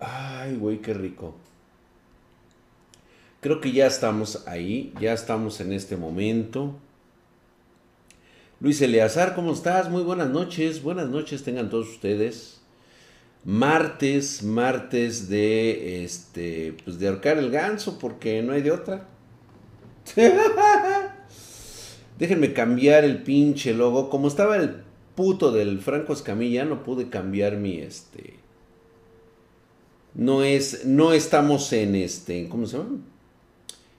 Ay, güey, qué rico. Creo que ya estamos ahí, ya estamos en este momento. Luis Eleazar, ¿cómo estás? Muy buenas noches, buenas noches tengan todos ustedes. Martes, martes de este, pues de ahorcar el ganso, porque no hay de otra. Déjenme cambiar el pinche logo. Como estaba el puto del Franco Escamilla, no pude cambiar mi este. No es, no estamos en este, ¿cómo se llama?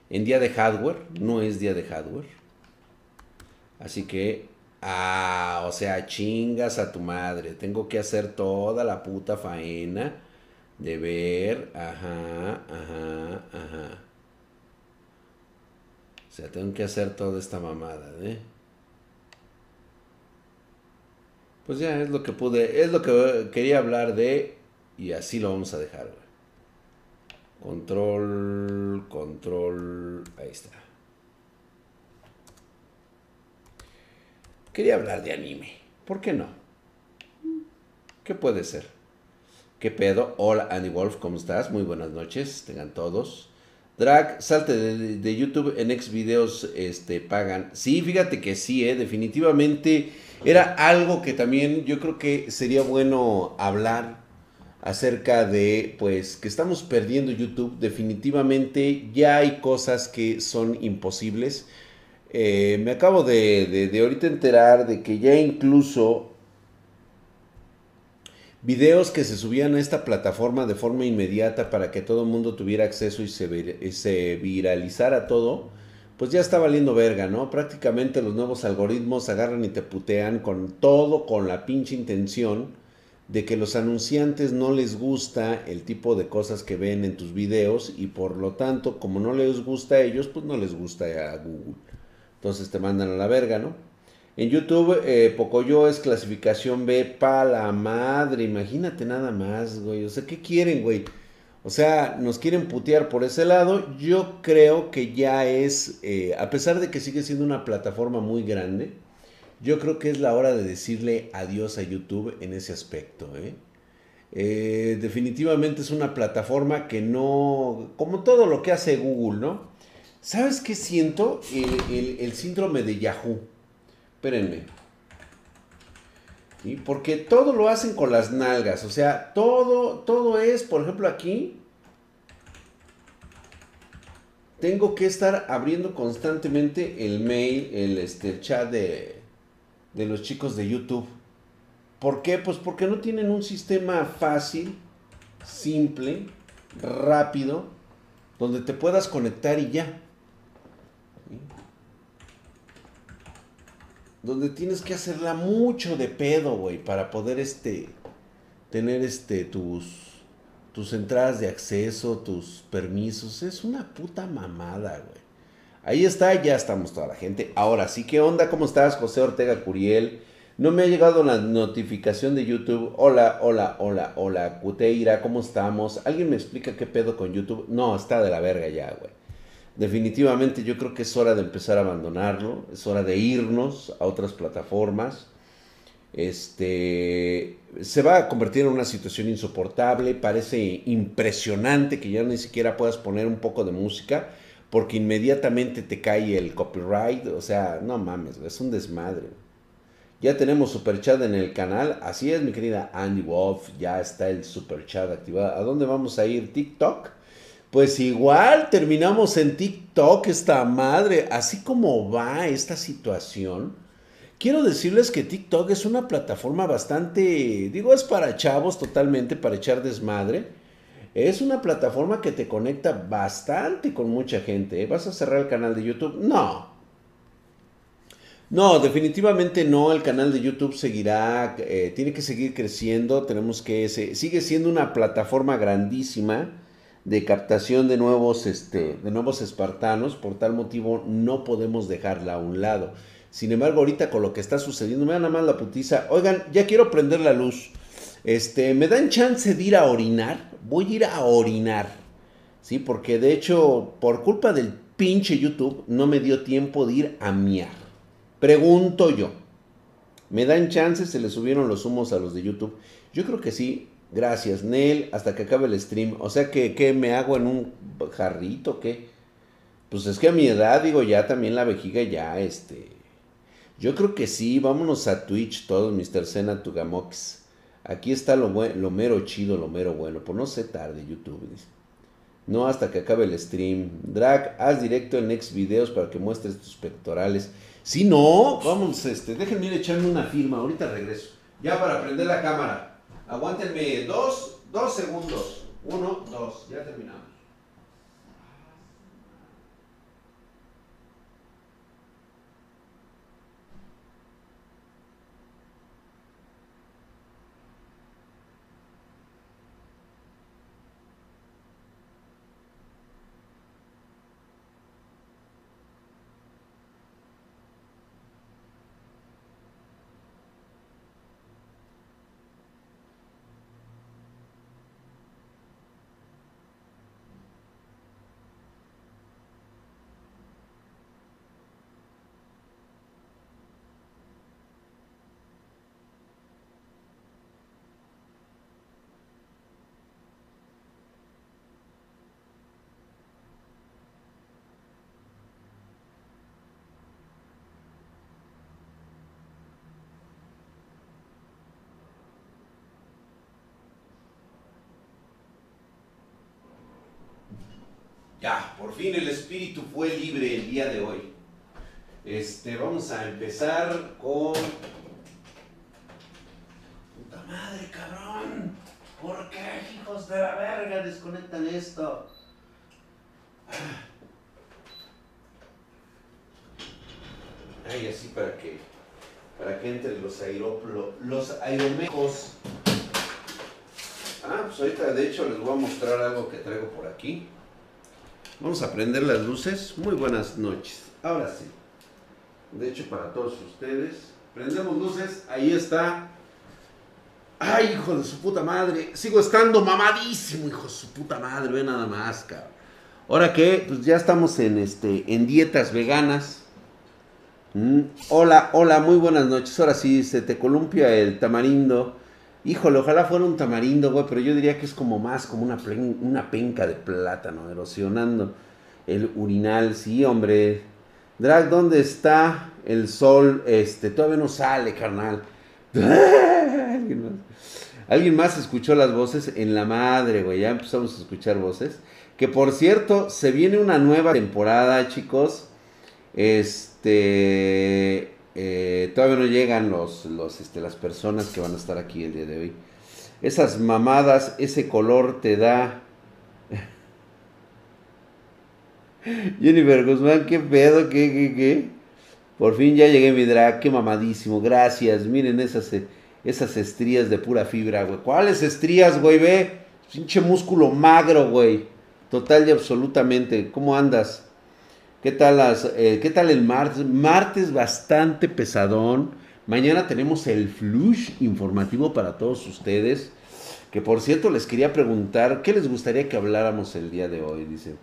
En día de hardware, no es día de hardware. Así que, ah, o sea, chingas a tu madre. Tengo que hacer toda la puta faena de ver, ajá, ajá, ajá. O sea, tengo que hacer toda esta mamada, ¿eh? Pues ya es lo que pude, es lo que quería hablar de y así lo vamos a dejar. Control, control, ahí está. Quería hablar de anime, ¿por qué no? ¿Qué puede ser? ¿Qué pedo? Hola Andy Wolf, ¿cómo estás? Muy buenas noches, tengan todos. Drag, salte de, YouTube en ex videos este, pagan. Sí, fíjate que sí, ¿eh? definitivamente era algo que también yo creo que sería bueno hablar acerca de, pues, que estamos perdiendo YouTube. Definitivamente ya hay cosas que son imposibles. Eh, me acabo de, de, ahorita enterar de que ya incluso videos que se subían a esta plataforma de forma inmediata para que todo el mundo tuviera acceso y se, viralizara todo, pues ya está valiendo verga, ¿no? Prácticamente los nuevos algoritmos agarran y te putean con todo, con la pinche intención de que los anunciantes no les gusta el tipo de cosas que ven en tus videos y por lo tanto, como no les gusta a ellos, pues no les gusta a Google. Entonces te mandan a la verga, ¿no? En YouTube, eh, Pocoyo es clasificación B pa' la madre. Imagínate nada más, güey. O sea, ¿qué quieren, güey? O sea, nos quieren putear por ese lado. Yo creo que ya es, eh, a pesar de que sigue siendo una plataforma muy grande, yo creo que es la hora de decirle adiós a YouTube en ese aspecto. ¿eh? eh definitivamente es una plataforma que no, como todo lo que hace Google, ¿no? ¿Sabes qué siento? el síndrome de Yahoo. Espérenme. ¿Sí? Porque todo lo hacen con las nalgas. O sea, todo, todo es, por ejemplo, aquí. Tengo que estar abriendo constantemente el mail, el, este, chat de, de los chicos de YouTube. ¿Por qué? Pues porque no tienen un sistema fácil, simple, rápido, donde te puedas conectar y ya. donde tienes que hacerla mucho de pedo, güey, para poder este tener este tus tus entradas de acceso, tus permisos, es una puta mamada, güey. Ahí está, ya estamos toda la gente. Ahora sí, ¿qué onda? ¿Cómo estás, José Ortega Curiel? No me ha llegado la notificación de YouTube. Hola, hola, hola, hola. Cuteira, ¿cómo estamos? ¿Alguien me explica qué pedo con YouTube? No, está de la verga ya, güey definitivamente yo creo que es hora de empezar a abandonarlo, es hora de irnos a otras plataformas. Este se va a convertir en una situación insoportable, parece impresionante que ya ni siquiera puedas poner un poco de música porque inmediatamente te cae el copyright, o sea, no mames, es un desmadre. Ya tenemos super chat en el canal, así es mi querida Andy Wolf, ya está el super chat activado. ¿A dónde vamos a ir? TikTok. Pues igual terminamos en TikTok esta madre, así como va esta situación. Quiero decirles que TikTok es una plataforma bastante, digo, es para chavos totalmente, para echar desmadre. Es una plataforma que te conecta bastante con mucha gente. ¿eh? ¿Vas a cerrar el canal de YouTube? No. No, definitivamente no. El canal de YouTube seguirá, eh, tiene que seguir creciendo. Tenemos que, sigue siendo una plataforma grandísima de captación de nuevos, este, de nuevos espartanos, por tal motivo no podemos dejarla a un lado. Sin embargo, ahorita con lo que está sucediendo, me da nada más la putiza. Oigan, ya quiero prender la luz. Este, ¿me dan chance de ir a orinar? Voy a ir a orinar. Sí, porque de hecho, por culpa del pinche YouTube, no me dio tiempo de ir a miar. Pregunto yo. ¿Me dan chance? ¿Se le subieron los humos a los de YouTube? Yo creo que sí, Gracias, Nel, hasta que acabe el stream. O sea que, ¿qué me hago en un jarrito? ¿Qué? Pues es que a mi edad, digo, ya también la vejiga ya, este... Yo creo que sí, vámonos a Twitch todos, Mr. Sena Tugamox. Aquí está lo, mero chido, lo mero bueno. Pues no sé tarde, YouTube. No hasta que acabe el stream. Drag, haz directo en next videos para que muestres tus pectorales. Si no, vamos, este, déjenme ir echarme una firma, ahorita regreso. Ya para prender la cámara. Aguántenme dos, dos segundos. Uno, dos, ya terminamos. Ya, por fin el espíritu fue libre el día de hoy. Este, vamos a empezar con. ¡Puta madre, cabrón! ¿Por qué, hijos de la verga, desconectan esto? Ay, así para que. Para que entren los aeróplanos. Los aeromejos. Ah, pues ahorita de hecho les voy a mostrar algo que traigo por aquí. Vamos a prender las luces. Muy buenas noches. Ahora sí. De hecho, para todos ustedes. Prendemos luces. Ahí está. Ay, hijo de su puta madre. Sigo estando mamadísimo, hijo de su puta madre. Ve nada más, cabrón. Ahora que, pues ya estamos en este, en dietas veganas. Mm, hola, hola, muy buenas noches. Ahora sí, se te columpia el tamarindo. Híjole, ojalá fuera un tamarindo, güey, pero yo diría que es como más como una, una penca de plátano erosionando el urinal. Sí, hombre. Drag, ¿dónde está el sol? Este, todavía no sale, carnal. ¿Alguien más? ¿Alguien más escuchó las voces? En la madre, güey, ya empezamos a escuchar voces. Que por cierto, se viene una nueva temporada, chicos. Este eh, todavía no llegan los, los, este, las personas que van a estar aquí el día de hoy. Esas mamadas, ese color te da. Jennifer Guzmán, qué pedo, qué, qué, qué. Por fin ya llegué mi drag, qué mamadísimo, gracias. Miren esas, esas estrías de pura fibra, güey. ¿Cuáles estrías, güey? Ve, pinche músculo magro, güey. Total y absolutamente. ¿Cómo andas? ¿Qué tal, las, eh, ¿Qué tal el martes? Martes bastante pesadón. Mañana tenemos el flush informativo para todos ustedes. Que por cierto les quería preguntar, ¿qué les gustaría que habláramos el día de hoy? Dice,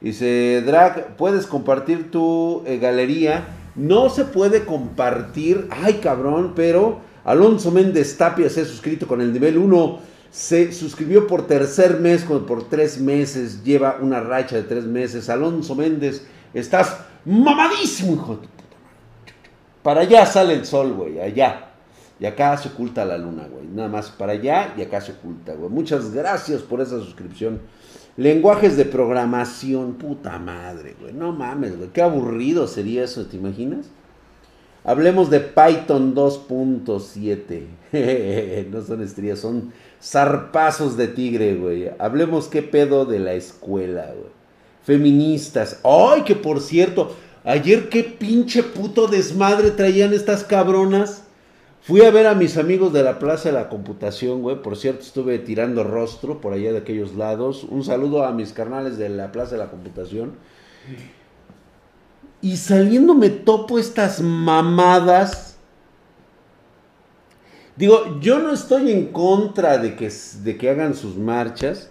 dice Drag, ¿puedes compartir tu eh, galería? No se puede compartir, ay cabrón, pero Alonso Méndez Tapia se ha suscrito con el nivel 1. Se suscribió por tercer mes, por tres meses, lleva una racha de tres meses. Alonso Méndez, Estás mamadísimo, hijo de puta Para allá sale el sol, güey, allá. Y acá se oculta la luna, güey. Nada más para allá y acá se oculta, güey. Muchas gracias por esa suscripción. Lenguajes de programación, puta madre, güey. No mames, güey. Qué aburrido sería eso, ¿te imaginas? Hablemos de Python 2.7. no son estrías, son zarpazos de tigre, güey. Hablemos qué pedo de la escuela, güey feministas. Ay, que por cierto, ayer qué pinche puto desmadre traían estas cabronas. Fui a ver a mis amigos de la Plaza de la Computación, güey. Por cierto, estuve tirando rostro por allá de aquellos lados. Un saludo a mis carnales de la Plaza de la Computación. Y saliendo me topo estas mamadas. Digo, yo no estoy en contra de que, de que hagan sus marchas.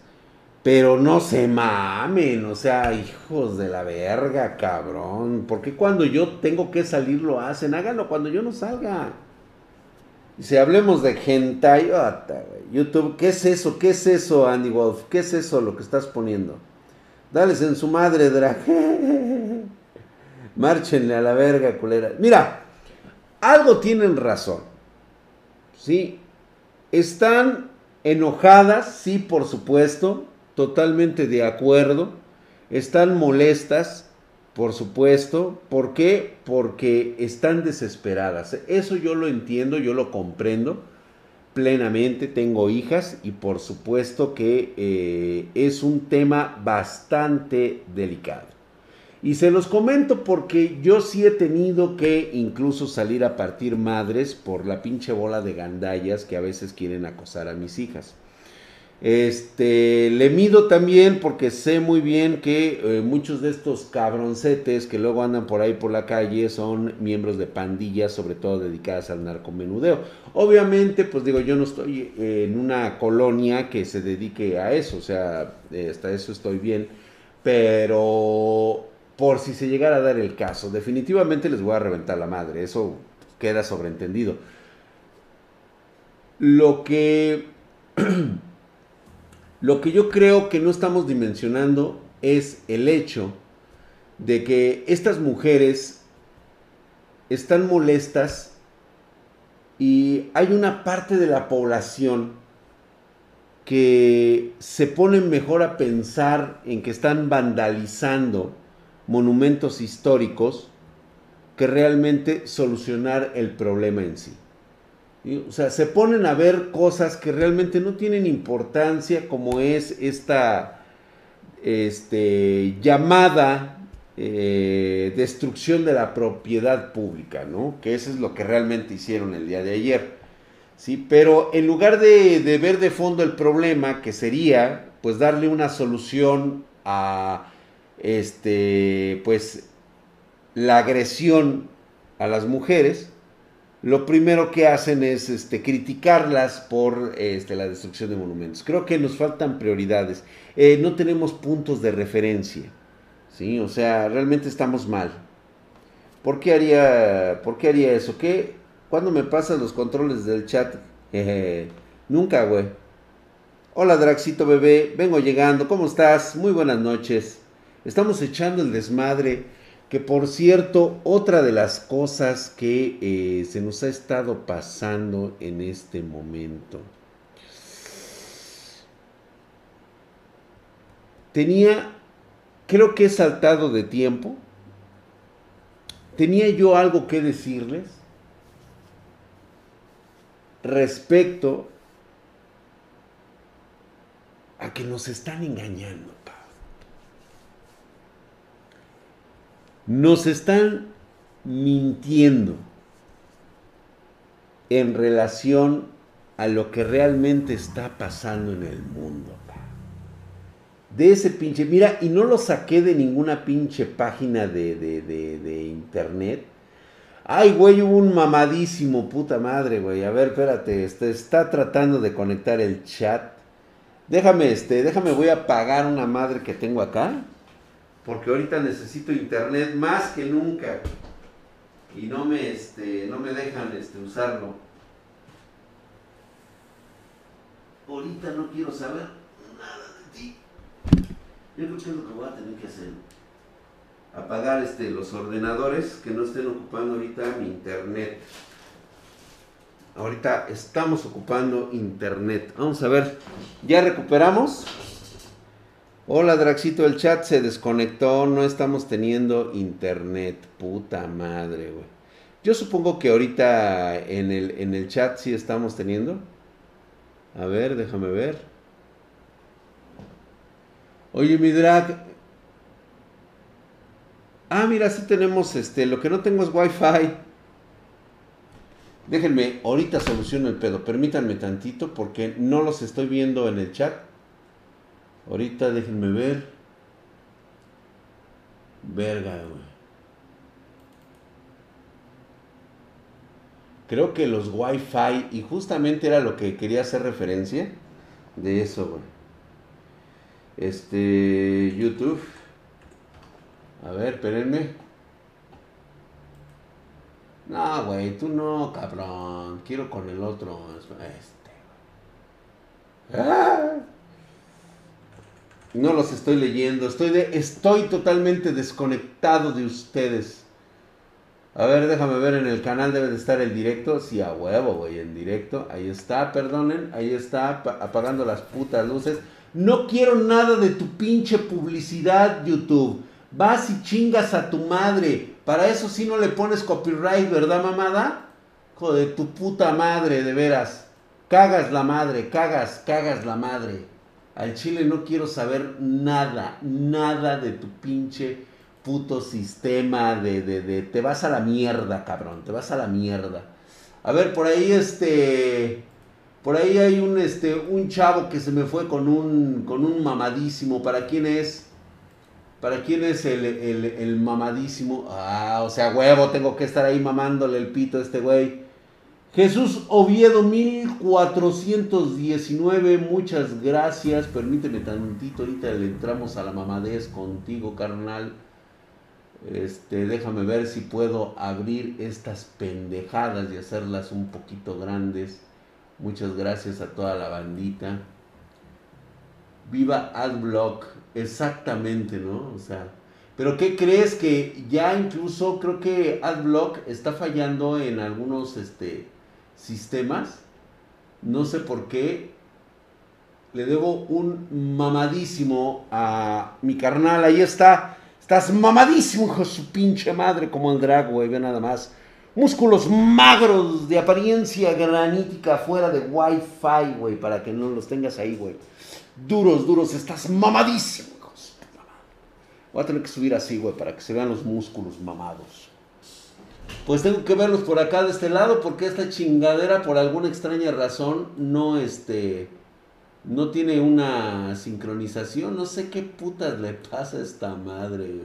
Pero no se mamen, o sea, hijos de la verga, cabrón. Porque cuando yo tengo que salir lo hacen? Háganlo cuando yo no salga. Y si hablemos de hentai, YouTube, ¿qué es eso? ¿Qué es eso, Andy Wolf? ¿Qué es eso lo que estás poniendo? Dales en su madre, drag. Márchenle a la verga, culera. Mira, algo tienen razón. ¿Sí? Están enojadas, sí, por supuesto. Totalmente de acuerdo. Están molestas, por supuesto. ¿Por qué? Porque están desesperadas. Eso yo lo entiendo, yo lo comprendo plenamente. Tengo hijas y por supuesto que eh, es un tema bastante delicado. Y se los comento porque yo sí he tenido que incluso salir a partir madres por la pinche bola de gandallas que a veces quieren acosar a mis hijas. Este, le mido también porque sé muy bien que eh, muchos de estos cabroncetes que luego andan por ahí por la calle son miembros de pandillas, sobre todo dedicadas al narcomenudeo. Obviamente, pues digo, yo no estoy en una colonia que se dedique a eso, o sea, hasta eso estoy bien, pero por si se llegara a dar el caso. Definitivamente les voy a reventar la madre, eso queda sobreentendido. Lo que, lo que yo creo que no estamos dimensionando es el hecho de que estas mujeres están molestas y hay una parte de la población que se pone mejor a pensar en que están vandalizando monumentos históricos que realmente solucionar el problema en sí. O sea, se ponen a ver cosas que realmente no tienen importancia, como es esta este, llamada eh, destrucción de la propiedad pública, ¿no? Que eso es lo que realmente hicieron el día de ayer. ¿sí? Pero en lugar de, de ver de fondo el problema, que sería pues darle una solución a este, pues, la agresión a las mujeres, lo primero que hacen es este, criticarlas por este, la destrucción de monumentos. Creo que nos faltan prioridades. Eh, no tenemos puntos de referencia. ¿sí? O sea, realmente estamos mal. ¿Por qué haría, por qué haría eso? ¿Qué? ¿Cuándo me pasan los controles del chat? nunca, güey. Hola, Draxito bebé. Vengo llegando. ¿Cómo estás? Muy buenas noches. Estamos echando el desmadre. Que por cierto, otra de las cosas que eh, se nos ha estado pasando en este momento. Tenía, creo que he saltado de tiempo. Tenía yo algo que decirles respecto a que nos están engañando. Nos están mintiendo en relación a lo que realmente está pasando en el mundo. De ese pinche, mira, y no lo saqué de ninguna pinche página de, internet. Ay, güey, hubo un mamadísimo, puta madre, güey. A ver, espérate, este, está tratando de conectar el chat. Déjame, este, déjame, voy a apagar una madre que tengo acá porque ahorita necesito internet más que nunca y no me, este, no me dejan este, usarlo. Ahorita no quiero saber nada de ti. Yo creo que es lo que voy a tener que hacer. Apagar este, los ordenadores que no estén ocupando ahorita mi internet. Ahorita estamos ocupando internet. Vamos a ver. ¿Ya recuperamos? Hola Draxito, el chat se desconectó, no estamos teniendo internet. Puta madre, güey. Yo supongo que ahorita en el, en el chat sí estamos teniendo. A ver, déjame ver. Oye, mi drag. Ah, mira, sí tenemos este. Lo que no tengo es wifi. Déjenme, ahorita soluciono el pedo. Permítanme tantito porque no los estoy viendo en el chat. Ahorita déjenme ver. Verga, güey. Creo que los Wi-Fi, y justamente era lo que quería hacer referencia de eso, güey. Este, YouTube. A ver, espérenme. No, güey, tú no, cabrón. Quiero con el otro. Este. Ah. No los estoy leyendo. Estoy, de, estoy totalmente desconectado de ustedes. A ver, déjame ver en el canal. Debe de estar el directo. Sí, a huevo, güey, en directo. Ahí está, perdonen. Ahí está, apagando las putas luces. No quiero nada de tu pinche publicidad, YouTube. Vas y chingas a tu madre. Para eso sí no le pones copyright, ¿verdad, mamada? Joder, tu puta madre, de veras. Cagas la madre, cagas, cagas la madre. Al chile no quiero saber nada, nada de tu pinche puto sistema de, de, de, te vas a la mierda, cabrón, te vas a la mierda. A ver, por ahí este, por ahí hay un, este, un chavo que se me fue con un, con un mamadísimo. ¿Para quién es? ¿Para quién es el, el, el mamadísimo? Ah, o sea, huevo, tengo que estar ahí mamándole el pito a este güey. Jesús Oviedo 1419, muchas gracias. Permíteme tantito, ahorita le entramos a la mamadez contigo, carnal. Este, déjame ver si puedo abrir estas pendejadas y hacerlas un poquito grandes. Muchas gracias a toda la bandita. Viva Adblock, exactamente, ¿no? O sea, pero ¿qué crees que ya incluso creo que Adblock está fallando en algunos este sistemas. No sé por qué. Le debo un mamadísimo a mi carnal. Ahí está. Estás mamadísimo, hijo de su pinche madre, como el drag, güey. Ve nada más. Músculos magros de apariencia granítica fuera de Wi-Fi, güey, para que no los tengas ahí, güey. Duros, duros, estás mamadísimo, hijo Voy a tener que subir así, güey, para que se vean los músculos mamados pues tengo que verlos por acá de este lado porque esta chingadera por alguna extraña razón no este no tiene una sincronización, no sé qué putas le pasa a esta madre.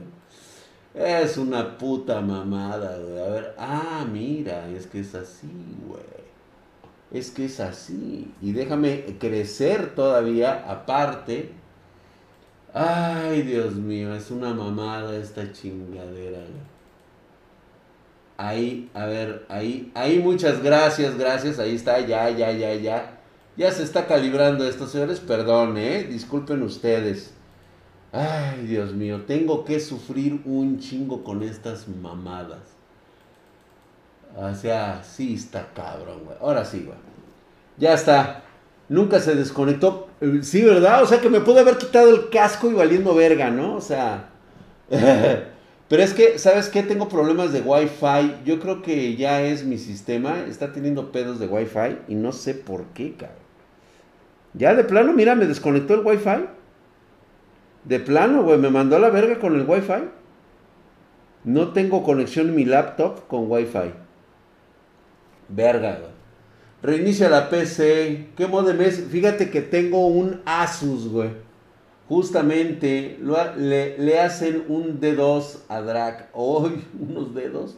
Es una puta mamada, güey. A ver, ah, mira, es que es así, güey. Es que es así. Y déjame crecer todavía aparte. Ay, Dios mío, es una mamada esta chingadera, güey. Ahí, a ver, ahí, ahí muchas gracias, gracias, ahí está, ya, ya, ya, ya. Ya se está calibrando esto, señores, perdón, eh, disculpen ustedes. Ay, Dios mío, tengo que sufrir un chingo con estas mamadas. O sea, sí está cabrón, güey. Ahora sí, güey. Ya está. Nunca se desconectó. Sí, ¿verdad? O sea que me pude haber quitado el casco y valiendo verga, ¿no? O sea. Pero es que, ¿sabes qué? Tengo problemas de Wi-Fi. Yo creo que ya es mi sistema. Está teniendo pedos de Wi-Fi y no sé por qué, cabrón. Ya de plano, mira, me desconectó el Wi-Fi. De plano, güey, me mandó a la verga con el Wi-Fi. No tengo conexión en mi laptop con Wi-Fi. Verga, güey. Reinicia la PC. ¿Qué modem es? Fíjate que tengo un Asus, güey justamente le, hacen un D2 a Drac. Hoy, unos dedos.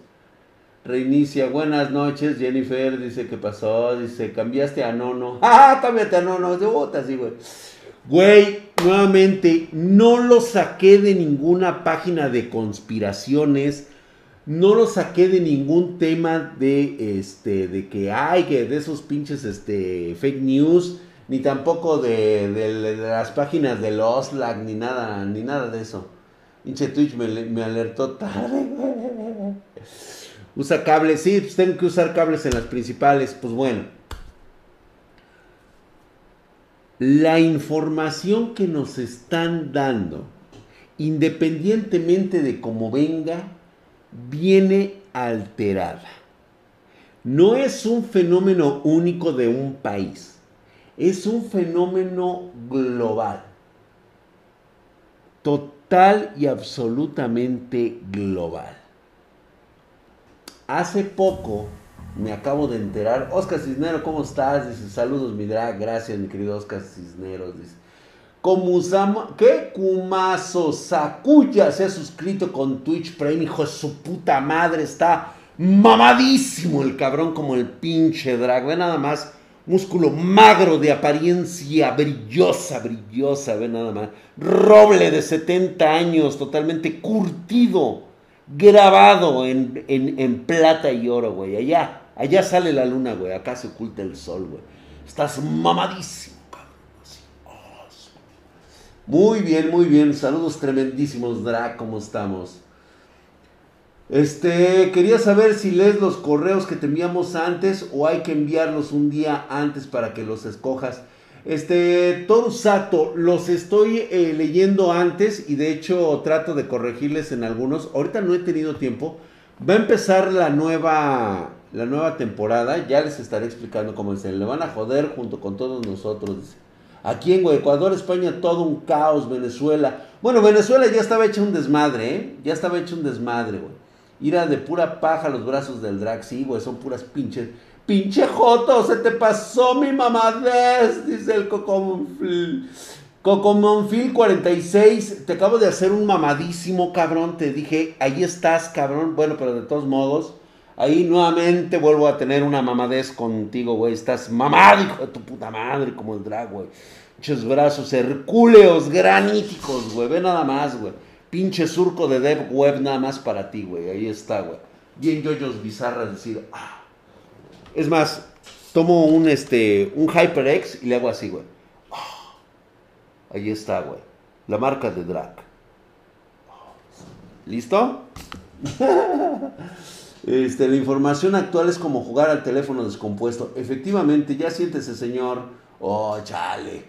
Reinicia. Buenas noches, Jennifer. Dice que pasó. Dice, cambiaste a Nono. ¡Ah! Cámbiate a Nono. De botas, sí, güey. Güey, nuevamente, no lo saqué de ninguna página de conspiraciones. No lo saqué de ningún tema de este de que hay que de esos pinches este fake news ni tampoco de, las páginas de los lag, ni nada, ni nada de eso. Pinche Twitch me, alertó tarde. Usa cables, sí, pues tengo que usar cables en las principales. Pues bueno. La información que nos están dando, independientemente de cómo venga, viene alterada. No es un fenómeno único de un país es un fenómeno global. Total y absolutamente global. Hace poco me acabo de enterar. Oscar Cisneros, ¿cómo estás? Dice, saludos, mi drag. Gracias, mi querido Oscar Cisneros. Dice, ¿qué? Kumaso Sakuya se ha suscrito con Twitch Prime. Hijo de su puta madre, está mamadísimo el cabrón como el pinche drag. Ve nada más músculo magro de apariencia brillosa, brillosa, ve nada más. Roble de 70 años, totalmente curtido, grabado en, plata y oro, güey. Allá, allá sale la luna, güey. Acá se oculta el sol, güey. Estás mamadísimo, cabrón. Muy bien, muy bien. Saludos tremendísimos, Drac, ¿cómo estamos? Este, quería saber si lees los correos que te enviamos antes o hay que enviarlos un día antes para que los escojas. Este, Torusato, los estoy eh, leyendo antes y de hecho trato de corregirles en algunos. Ahorita no he tenido tiempo. Va a empezar la nueva, la nueva temporada. Ya les estaré explicando cómo es. Le van a joder junto con todos nosotros. Aquí en Ecuador, España, todo un caos. Venezuela. Bueno, Venezuela ya estaba hecho un desmadre, ¿eh? Ya estaba hecho un desmadre, güey. Ira de pura paja los brazos del drag. Sí, güey, son puras pinches. Pinche Joto, se te pasó mi mamadez, dice el Cocomonfil. Cocomonfil 46, te acabo de hacer un mamadísimo, cabrón. Te dije, ahí estás, cabrón. Bueno, pero de todos modos, ahí nuevamente vuelvo a tener una mamadez contigo, güey. Estás mamado, hijo de tu puta madre, como el drag, güey. Pinches brazos hercúleos, graníticos, güey. Ve nada más, güey. Pinche surco de dev web nada más para ti, güey. Ahí está, güey. Bien yoyos bizarras decir, ah. Es más, tomo un, este, un HyperX y le hago así, güey. Ah. Ahí está, güey. La marca de drag. ¿Listo? Este, la información actual es como jugar al teléfono descompuesto. Efectivamente, ya siéntese, señor. Oh, chale.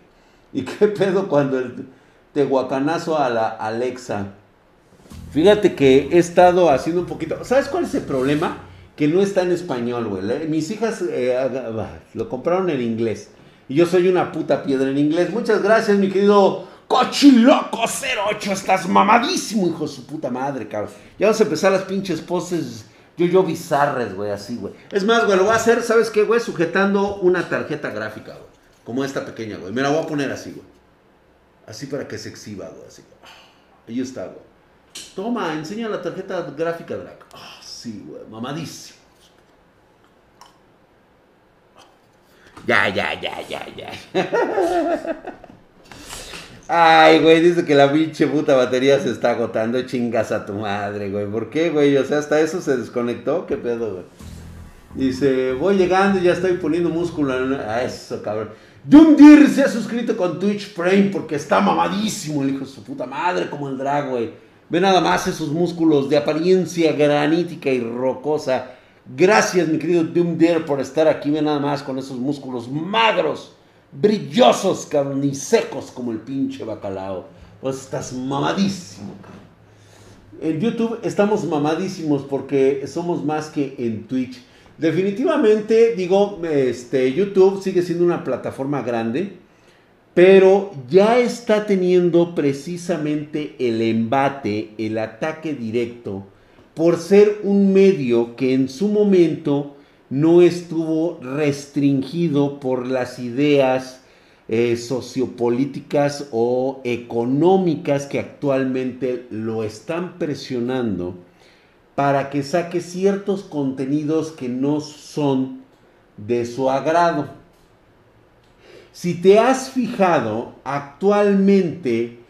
¿Y qué pedo cuando el, guacanazo a la Alexa. Fíjate que he estado haciendo un poquito. ¿Sabes cuál es el problema? Que no está en español, güey. Mis hijas eh, lo compraron en inglés. Y yo soy una puta piedra en inglés. Muchas gracias, mi querido Cochiloco 08. Estás mamadísimo, hijo de su puta madre, cabrón. Ya vamos a empezar las pinches poses yo, yo bizarres, güey, así, güey. Es más, güey, lo voy a hacer, ¿sabes qué, güey? Sujetando una tarjeta gráfica, güey. Como esta pequeña, güey. Me la voy a poner así, güey. Así para que se exhiba, güey. Así. Ahí está, güey. Toma, enseña la tarjeta gráfica, Drac. Ah, sí, güey. Mamadísimo. Ya, ya, ya, ya, ya. Ay, güey, dice que la pinche puta batería se está agotando. Chingas a tu madre, güey. ¿Por qué, güey? O sea, hasta eso se desconectó. ¿Qué pedo, güey? Dice, voy llegando y ya estoy poniendo músculo. A eso, cabrón. Doomdir se ha suscrito con Twitch Frame porque está mamadísimo el hijo de su puta madre como el drag, güey. Ve nada más esos músculos de apariencia granítica y rocosa. Gracias, mi querido Doomdir, por estar aquí. Ve nada más con esos músculos magros, brillosos, cabrón, como el pinche bacalao. Pues estás mamadísimo, cabrón. En YouTube estamos mamadísimos porque somos más que en Twitch. Definitivamente, digo, este, YouTube sigue siendo una plataforma grande, pero ya está teniendo precisamente el embate, el ataque directo, por ser un medio que en su momento no estuvo restringido por las ideas eh, sociopolíticas o económicas que actualmente lo están presionando para que saque ciertos contenidos que no son de su agrado. Si te has fijado, actualmente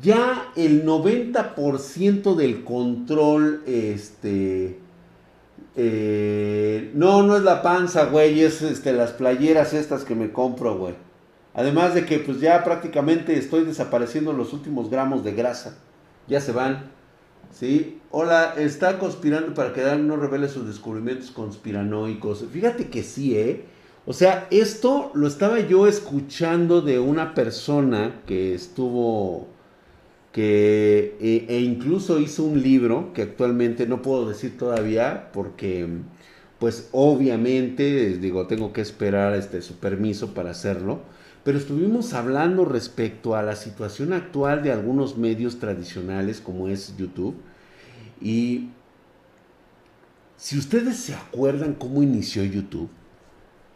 ya el 90% del control, este... Eh, no, no es la panza, güey, es este, las playeras estas que me compro, güey. Además de que pues ya prácticamente estoy desapareciendo los últimos gramos de grasa. Ya se van. ¿Sí? Hola, está conspirando para que Dan no revele sus descubrimientos conspiranoicos. Fíjate que sí, ¿eh? O sea, esto lo estaba yo escuchando de una persona que estuvo, que e, e incluso hizo un libro que actualmente no puedo decir todavía porque, pues obviamente, digo, tengo que esperar este, su permiso para hacerlo. Pero estuvimos hablando respecto a la situación actual de algunos medios tradicionales como es YouTube. Y si ustedes se acuerdan cómo inició YouTube,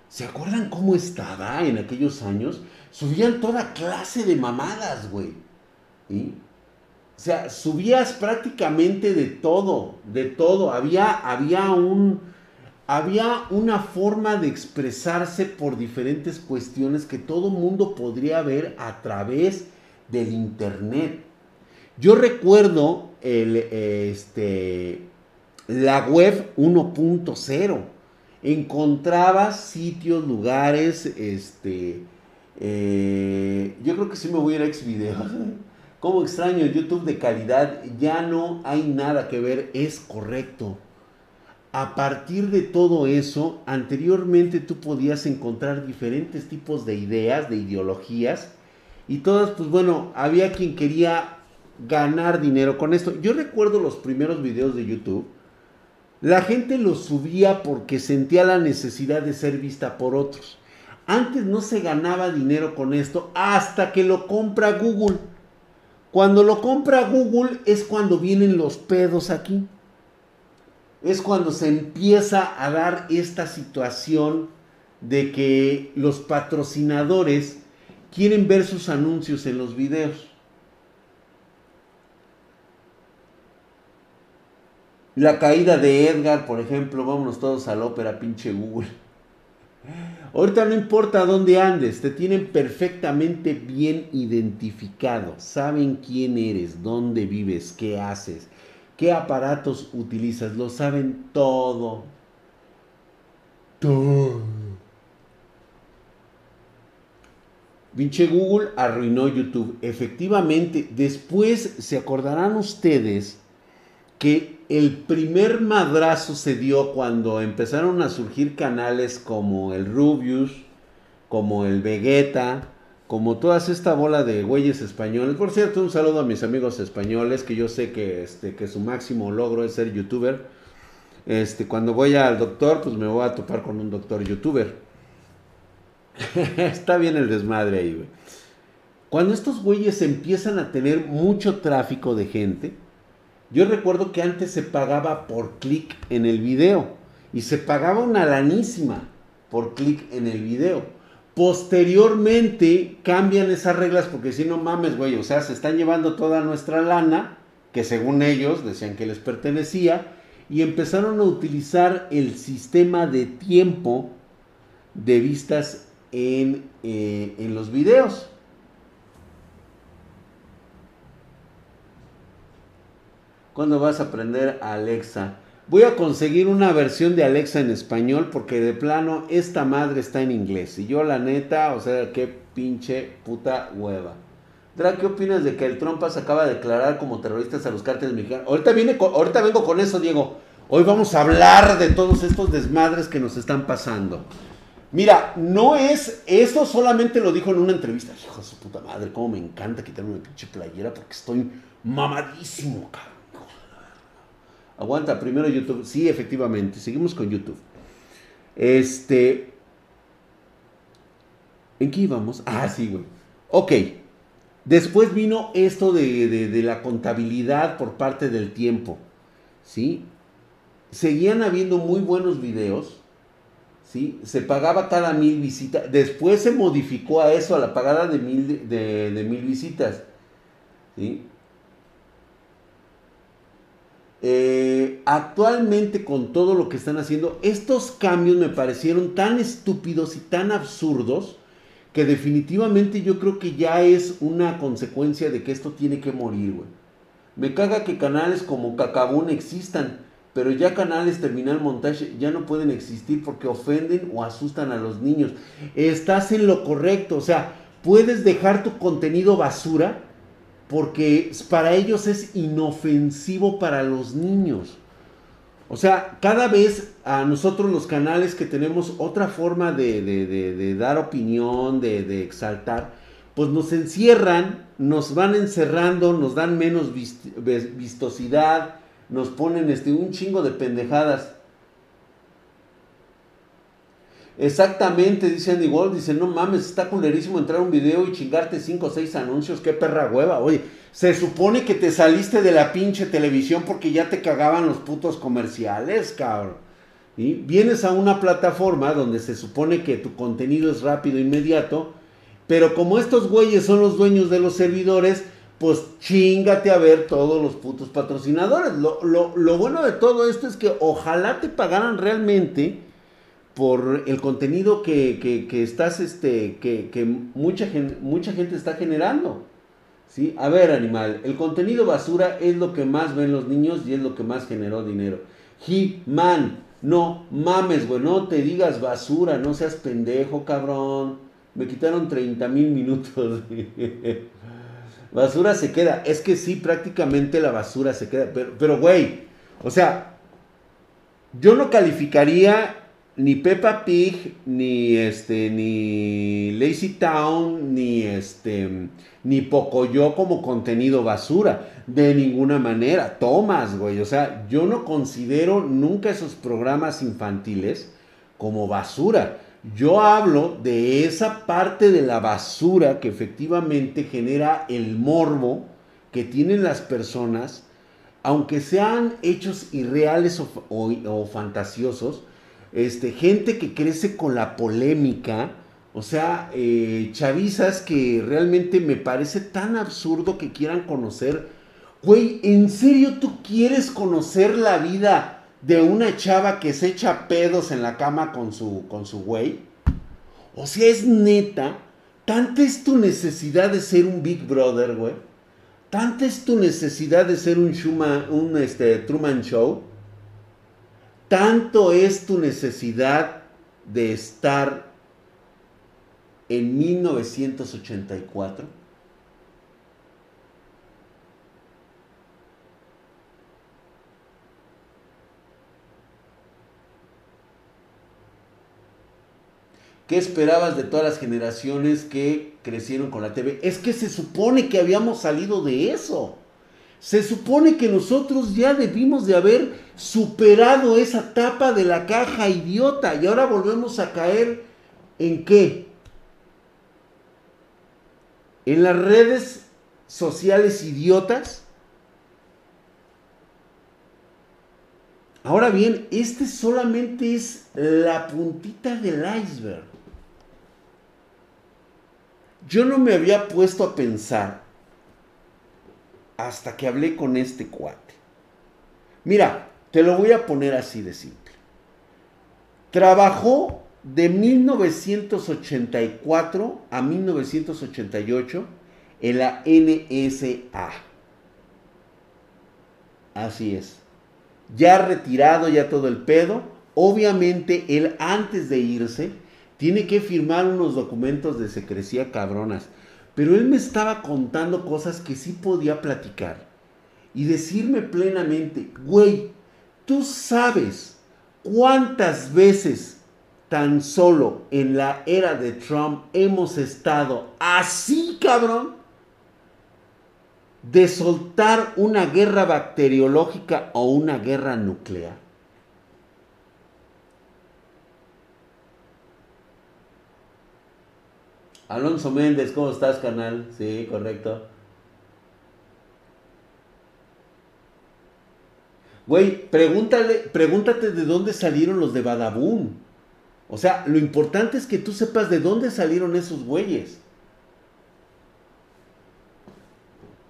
¿se acuerdan cómo estaba en aquellos años? Subían toda clase de mamadas, güey. O sea, subías prácticamente de todo, de todo. Había, había un, había una forma de expresarse por diferentes cuestiones que todo mundo podría ver a través del internet. Yo recuerdo el, este, la web 1.0. Encontraba sitios, lugares, este, eh, yo creo que sí me voy a ir a Xvideos. Como extraño YouTube de calidad, ya no hay nada que ver, es correcto. A partir de todo eso, anteriormente tú podías encontrar diferentes tipos de ideas, de ideologías, y todas, pues bueno, había quien quería ganar dinero con esto. Yo recuerdo los primeros videos de YouTube, la gente los subía porque sentía la necesidad de ser vista por otros. Antes no se ganaba dinero con esto hasta que lo compra Google. Cuando lo compra Google es cuando vienen los pedos aquí. Es cuando se empieza a dar esta situación de que los patrocinadores quieren ver sus anuncios en los videos. La caída de Edgar, por ejemplo, vámonos todos al ópera, pinche Google. Ahorita no importa dónde andes, te tienen perfectamente bien identificado. Saben quién eres, dónde vives, qué haces, qué aparatos utilizas. Lo saben todo. Todo. Pinche Google arruinó YouTube. Efectivamente, después se acordarán ustedes que el primer madrazo se dio cuando empezaron a surgir canales como el Rubius, como el Vegeta, como toda esta bola de güeyes españoles. Por cierto, un saludo a mis amigos españoles, que yo sé que, este, que su máximo logro es ser youtuber. Este, cuando voy al doctor, pues me voy a topar con un doctor youtuber. Está bien el desmadre ahí, güey. Cuando estos güeyes empiezan a tener mucho tráfico de gente, yo recuerdo que antes se pagaba por clic en el video y se pagaba una lanísima por clic en el video. Posteriormente cambian esas reglas porque si no mames, güey, o sea, se están llevando toda nuestra lana, que según ellos decían que les pertenecía, y empezaron a utilizar el sistema de tiempo de vistas en, eh, en los videos. ¿Cuándo vas a aprender a Alexa? Voy a conseguir una versión de Alexa en español porque de plano esta madre está en inglés. Y yo la neta, o sea, qué pinche puta hueva. Dra, ¿qué opinas de que el Trump se acaba de declarar como terroristas a los cárteles mexicanos? Ahorita, viene, ahorita vengo con eso, Diego. Hoy vamos a hablar de todos estos desmadres que nos están pasando. Mira, no es, eso solamente lo dijo en una entrevista. Hijo de su puta madre, cómo me encanta quitarme una pinche playera porque estoy mamadísimo, cabrón. Aguanta, primero YouTube. Sí, efectivamente. Seguimos con YouTube. Este. ¿En qué íbamos? Ah, sí, güey. Ok. Después vino esto de, la contabilidad por parte del tiempo. ¿Sí? Seguían habiendo muy buenos videos. ¿Sí? Se pagaba cada mil visitas. Después se modificó a eso, a la pagada de mil, de, de mil visitas. ¿Sí? Eh, actualmente con todo lo que están haciendo, estos cambios me parecieron tan estúpidos y tan absurdos que definitivamente yo creo que ya es una consecuencia de que esto tiene que morir. Me caga que canales como Cacabún existan, pero ya canales terminal montaje ya no pueden existir porque ofenden o asustan a los niños. Estás en lo correcto, o sea, puedes dejar tu contenido basura porque para ellos es inofensivo para los niños. O sea, cada vez a nosotros los canales que tenemos otra forma de, dar opinión, de, exaltar, pues nos encierran, nos van encerrando, nos dan menos vistosidad, nos ponen este, un chingo de pendejadas. Exactamente, dice Andy Wall, dice, no mames, está culerísimo entrar un video y chingarte 5 o 6 anuncios, qué perra hueva. Oye, se supone que te saliste de la pinche televisión porque ya te cagaban los putos comerciales, cabrón. Y vienes a una plataforma donde se supone que tu contenido es rápido, inmediato, pero como estos güeyes son los dueños de los servidores, pues chingate a ver todos los putos patrocinadores. Lo, lo bueno de todo esto es que ojalá te pagaran realmente por el contenido que, estás, este, que, mucha, mucha gente está generando. ¿Sí? A ver, animal, el contenido basura es lo que más ven los niños y es lo que más generó dinero. He-Man, no mames, güey, no te digas basura, no seas pendejo, cabrón. Me quitaron 30 mil minutos. basura se queda. Es que sí, prácticamente la basura se queda. Pero, pero, güey, o sea, yo no calificaría ni Peppa Pig, ni este, ni Lazy Town, ni este, ni Pocoyo como contenido basura. De ninguna manera. Tomas, güey. O sea, yo no considero nunca esos programas infantiles como basura. Yo hablo de esa parte de la basura que efectivamente genera el morbo que tienen las personas, aunque sean hechos irreales o, fantasiosos, este, gente que crece con la polémica, o sea, eh, chavizas que realmente me parece tan absurdo que quieran conocer. Güey, ¿en serio tú quieres conocer la vida de una chava que se echa pedos en la cama con su, con su güey. O sea, es neta. Tanta es tu necesidad de ser un Big Brother, güey. Tanta es tu necesidad de ser un, un este, Truman Show. Tanto es tu necesidad de estar en 1984 ¿Qué esperabas de todas las generaciones que crecieron con la TV? Es que se supone que habíamos salido de eso. Se supone que nosotros ya debimos de haber superado esa tapa de la caja idiota y ahora volvemos a caer en qué? En las redes sociales idiotas. Ahora bien, este solamente es la puntita del iceberg. Yo no me había puesto a pensar hasta que hablé con este cuate. Mira, te lo voy a poner así de simple. Trabajó de 1984 a 1988 en la NSA. Así es. Ya retirado, ya todo el pedo. Obviamente él antes de irse tiene que firmar unos documentos de secrecía cabronas. Pero él me estaba contando cosas que sí podía platicar. Y decirme plenamente, güey, tú sabes cuántas veces tan solo en la era de Trump hemos estado así, cabrón, de soltar una guerra bacteriológica o una guerra nuclear. Alonso Méndez, ¿cómo estás, canal? Sí, correcto. Güey, pregúntale, pregúntate de dónde salieron los de Badaboom. O sea, lo importante es que tú sepas de dónde salieron esos güeyes.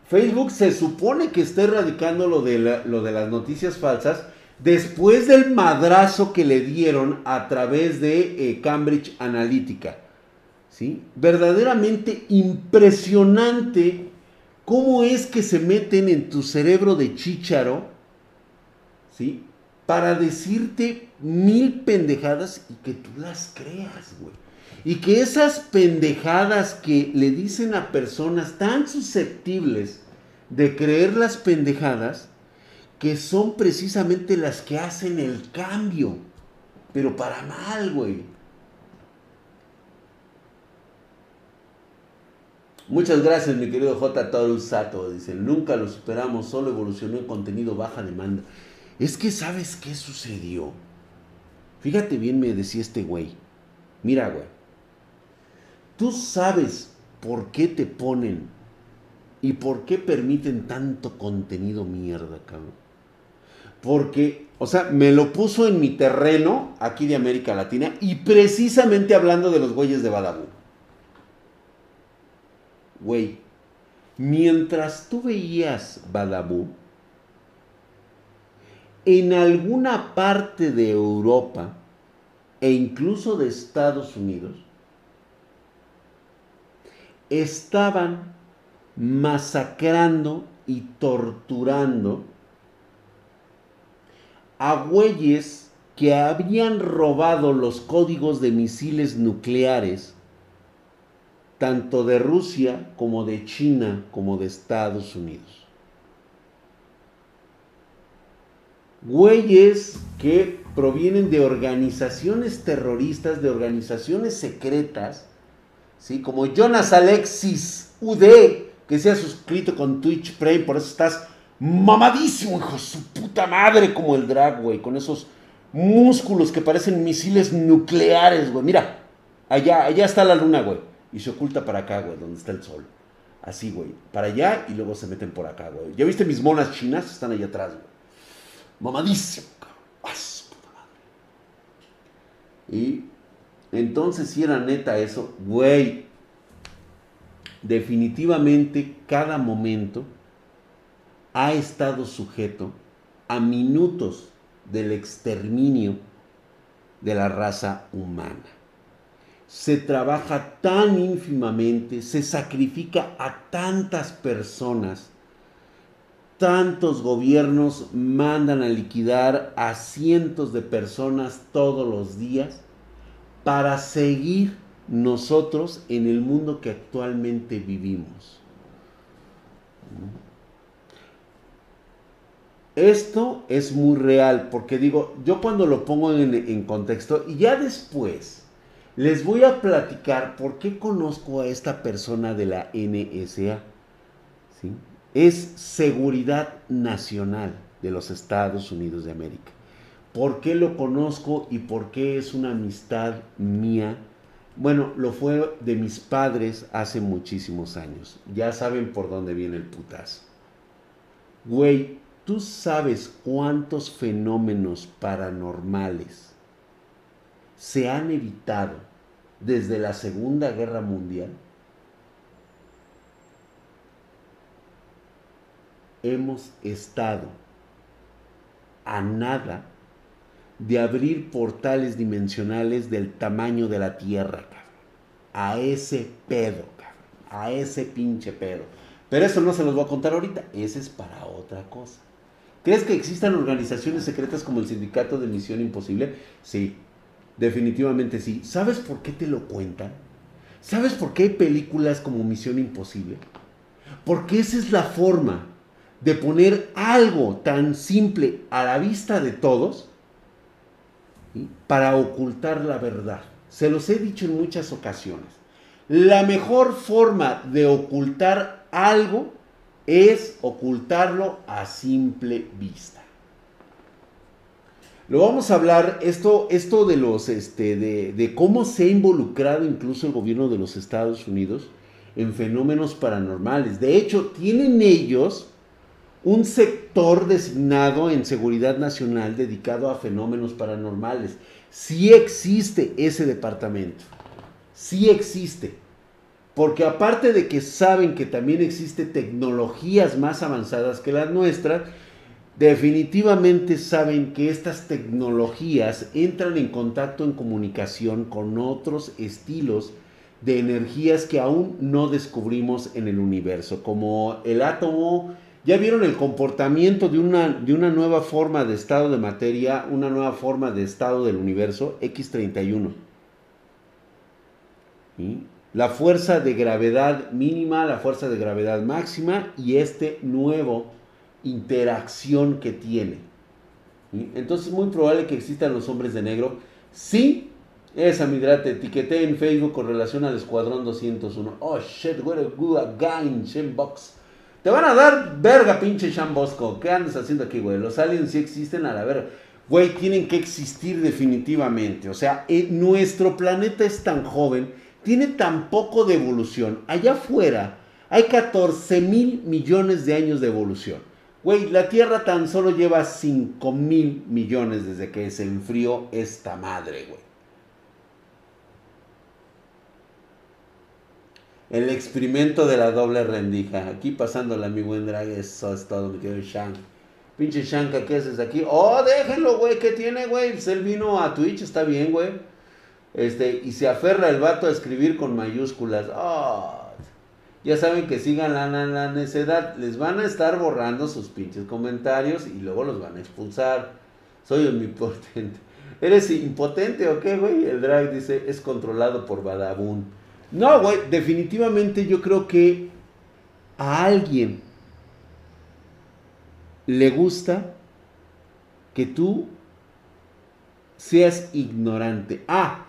Facebook se supone que está erradicando lo de, lo de las noticias falsas después del madrazo que le dieron a través de eh, Cambridge Analytica. Verdaderamente impresionante cómo es que se meten en tu cerebro de chícharo, ¿sí? Para decirte mil pendejadas y que tú las creas, güey. Y que esas pendejadas que le dicen a personas tan susceptibles de creer las pendejadas, que son precisamente las que hacen el cambio. Pero para mal, güey. Muchas gracias, mi querido J. Sato. Dice, nunca lo superamos, solo evolucionó en contenido baja demanda. Es que, ¿sabes qué sucedió? Fíjate bien, me decía este güey. Mira, güey. Tú sabes por qué te ponen y por qué permiten tanto contenido mierda, cabrón. Porque, o sea, me lo puso en mi terreno aquí de América Latina y precisamente hablando de los güeyes de Badabú güey, mientras tú veías Badabú, en alguna parte de Europa e incluso de Estados Unidos, estaban masacrando y torturando a güeyes que habían robado los códigos de misiles nucleares tanto de Rusia como de China como de Estados Unidos. Güeyes que provienen de organizaciones terroristas, de organizaciones secretas, ¿sí? como Jonas Alexis UD, que se ha suscrito con Twitch Prime, por eso estás mamadísimo, hijo su puta madre, como el drag, güey, con esos músculos que parecen misiles nucleares, güey. Mira, allá, allá está la luna, güey, y se oculta para acá, güey, donde está el sol. Así, güey, para allá y luego se meten por acá, güey. ¿Ya viste mis monas chinas? Están allá atrás, güey. Mamadísimo, cabrón. puta madre. Y entonces, si era neta eso, güey, definitivamente cada momento ha estado sujeto a minutos del exterminio de la raza humana. Se trabaja tan ínfimamente, se sacrifica a tantas personas, tantos gobiernos mandan a liquidar a cientos de personas todos los días para seguir nosotros en el mundo que actualmente vivimos. Esto es muy real, porque digo, yo cuando lo pongo en, contexto, y ya después les voy a platicar por qué conozco a esta persona de la NSA. Es Seguridad Nacional de los Estados Unidos de América. ¿Por qué lo conozco y por qué es una amistad mía? Bueno, lo fue de mis padres hace muchísimos años. Ya saben por dónde viene el putazo. Güey, ¿Tú sabes cuántos fenómenos paranormales se han evitado desde la Segunda Guerra Mundial? Hemos estado a nada de abrir portales dimensionales del tamaño de la Tierra, A ese pedo, A ese pinche pedo. Pero eso no se los voy a contar ahorita. Ese es para otra cosa. ¿Crees que existan organizaciones secretas como el Sindicato de Misión Imposible? Sí, definitivamente sí. ¿Sabes por qué te lo cuentan? ¿Sabes por qué hay películas como Misión Imposible? Porque esa es la forma de poner algo tan simple a la vista de todos para ocultar la verdad. Se los he dicho en muchas ocasiones. La mejor forma de ocultar algo es ocultarlo a simple vista. Lo vamos a hablar, esto, esto de los, este, de, de cómo se ha involucrado incluso el gobierno de los Estados Unidos en fenómenos paranormales. De hecho, tienen ellos un sector designado en seguridad nacional dedicado a fenómenos paranormales. Sí existe ese departamento. Sí existe. Porque aparte de que saben que también existe tecnologías más avanzadas que las nuestras, definitivamente saben que estas tecnologías entran en contacto, en comunicación con otros estilos de energías que aún no descubrimos en el universo, como el átomo. Ya vieron el comportamiento de una, de una nueva forma de estado de materia, una nueva forma de estado del universo, X31 la fuerza de gravedad mínima, la fuerza de gravedad máxima y este nuevo interacción que tiene. Entonces es muy probable que existan los hombres de negro. Sí, esa midra te etiqueté en Facebook con relación al Escuadrón 201. Oh shit, what a good guy in. Te van a dar verga, pinche Shambosco. ¿Qué andas haciendo aquí, güey? Los aliens sí existen a la verga. Güey, tienen que existir definitivamente. O sea, eh, nuestro planeta es tan joven tiene tan poco de evolución. Allá afuera hay 14 mil millones de años de evolución. Güey, la Tierra tan solo lleva 5 mil millones desde que se enfrió esta madre, güey. El experimento de la doble rendija. Aquí pasándola, mi buen drag. Eso es todo, mi querido Shank. Pinche Shanka, ¿qué haces aquí? Oh, déjenlo, güey. ¿Qué tiene, güey? Él vino a Twitch, está bien, güey. Este, y se aferra el vato a escribir con mayúsculas. Oh, ya saben que sigan la, la, necedad. Les van a estar borrando sus pinches comentarios y luego los van a expulsar. Soy omnipotente. ¿Eres impotente o qué, güey? El drag dice, es controlado por Badabun. No, güey, definitivamente yo creo que a alguien le gusta que tú seas ignorante. Ah,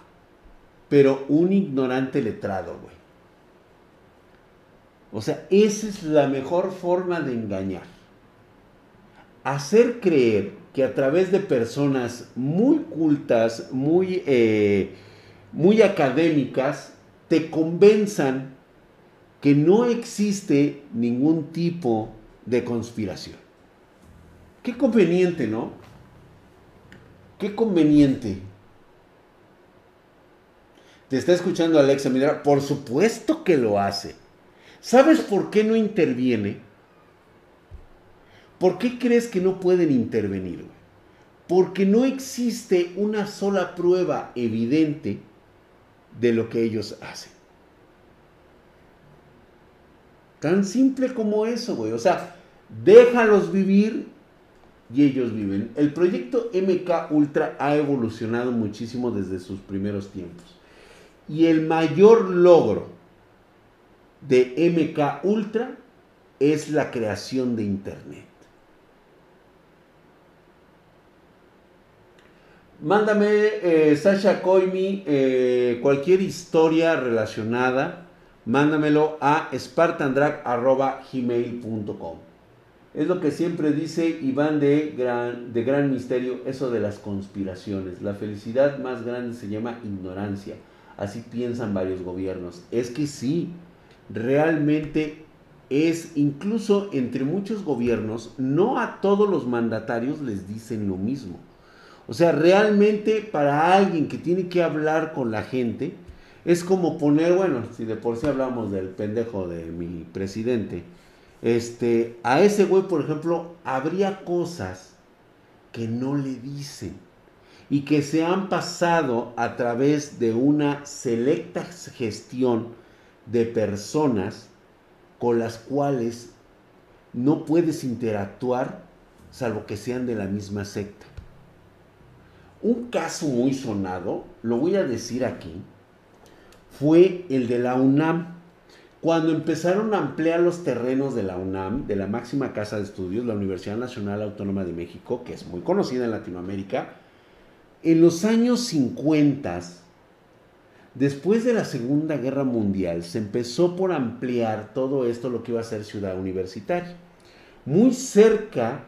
pero un ignorante letrado, güey. O sea, esa es la mejor forma de engañar. Hacer creer que a través de personas muy cultas, muy, eh, muy académicas, te convenzan que no existe ningún tipo de conspiración. Qué conveniente, ¿no? Qué conveniente. Te está escuchando Alexa Mira, por supuesto que lo hace. ¿Sabes por qué no interviene? ¿Por qué crees que no pueden intervenir? Porque no existe una sola prueba evidente de lo que ellos hacen. Tan simple como eso, güey. O sea, déjalos vivir y ellos viven. El proyecto MK Ultra ha evolucionado muchísimo desde sus primeros tiempos. Y el mayor logro de MK Ultra es la creación de Internet. Mándame, eh, Sasha Koimi, eh, cualquier historia relacionada, mándamelo a spartandrag.gmail.com. Es lo que siempre dice Iván de gran, de gran Misterio, eso de las conspiraciones. La felicidad más grande se llama ignorancia. Así piensan varios gobiernos. Es que sí, realmente es, incluso entre muchos gobiernos, no a todos los mandatarios les dicen lo mismo. O sea, realmente para alguien que tiene que hablar con la gente, es como poner, bueno, si de por sí hablamos del pendejo de mi presidente, este, a ese güey, por ejemplo, habría cosas que no le dicen y que se han pasado a través de una selecta gestión de personas con las cuales no puedes interactuar salvo que sean de la misma secta. Un caso muy sonado, lo voy a decir aquí, fue el de la UNAM. Cuando empezaron a ampliar los terrenos de la UNAM, de la máxima casa de estudios, la Universidad Nacional Autónoma de México, que es muy conocida en Latinoamérica, en los años 50, después de la Segunda Guerra Mundial, se empezó por ampliar todo esto, lo que iba a ser ciudad universitaria. Muy cerca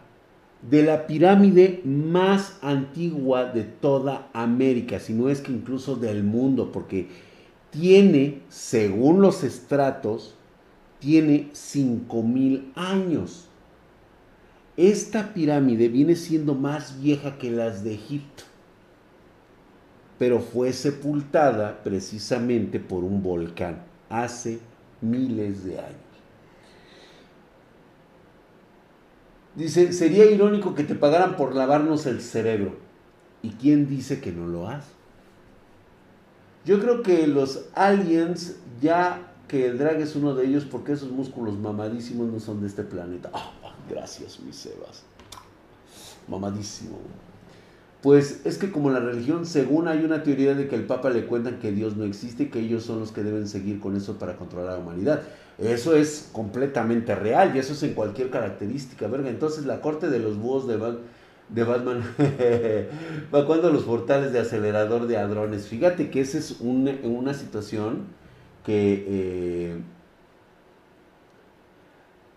de la pirámide más antigua de toda América, si no es que incluso del mundo, porque tiene, según los estratos, tiene 5000 años. Esta pirámide viene siendo más vieja que las de Egipto, pero fue sepultada precisamente por un volcán hace miles de años. Dice, sería irónico que te pagaran por lavarnos el cerebro. ¿Y quién dice que no lo hace? Yo creo que los aliens, ya que el drag es uno de ellos, porque esos músculos mamadísimos no son de este planeta. Ah, gracias, mis Sebas. Mamadísimo. Pues es que como la religión, según hay una teoría de que el Papa le cuentan que Dios no existe que ellos son los que deben seguir con eso para controlar a la humanidad. Eso es completamente real y eso es en cualquier característica, verga. Entonces la corte de los búhos de, de Batman va cuando los portales de acelerador de hadrones. Fíjate que esa es una situación que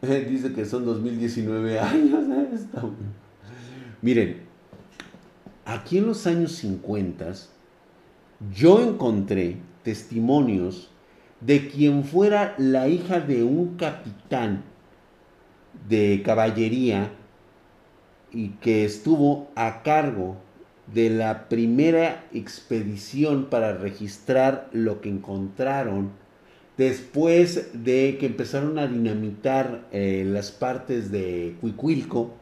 eh, dice que son 2019 años. Miren, aquí en los años 50 yo encontré testimonios de quien fuera la hija de un capitán de caballería y que estuvo a cargo de la primera expedición para registrar lo que encontraron después de que empezaron a dinamitar eh, las partes de Cuicuilco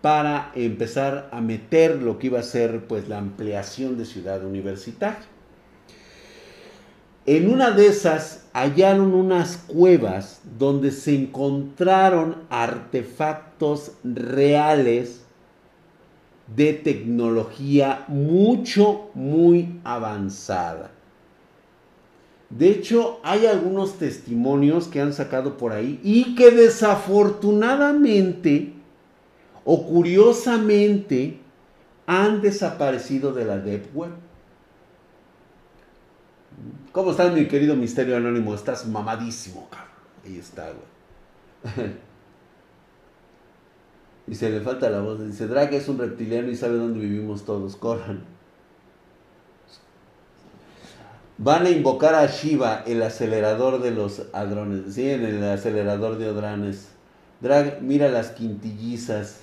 para empezar a meter lo que iba a ser pues la ampliación de ciudad universitaria. En una de esas hallaron unas cuevas donde se encontraron artefactos reales de tecnología mucho, muy avanzada. De hecho, hay algunos testimonios que han sacado por ahí y que desafortunadamente o curiosamente han desaparecido de la Deep Web. ¿Cómo estás, mi querido Misterio Anónimo? Estás mamadísimo, cabrón. Ahí está, güey. y se le falta la voz. Dice, Drag es un reptiliano y sabe dónde vivimos todos. Corran. Van a invocar a Shiva, el acelerador de los hadrones. Sí, en el acelerador de hadrones. Drag, mira las quintillizas.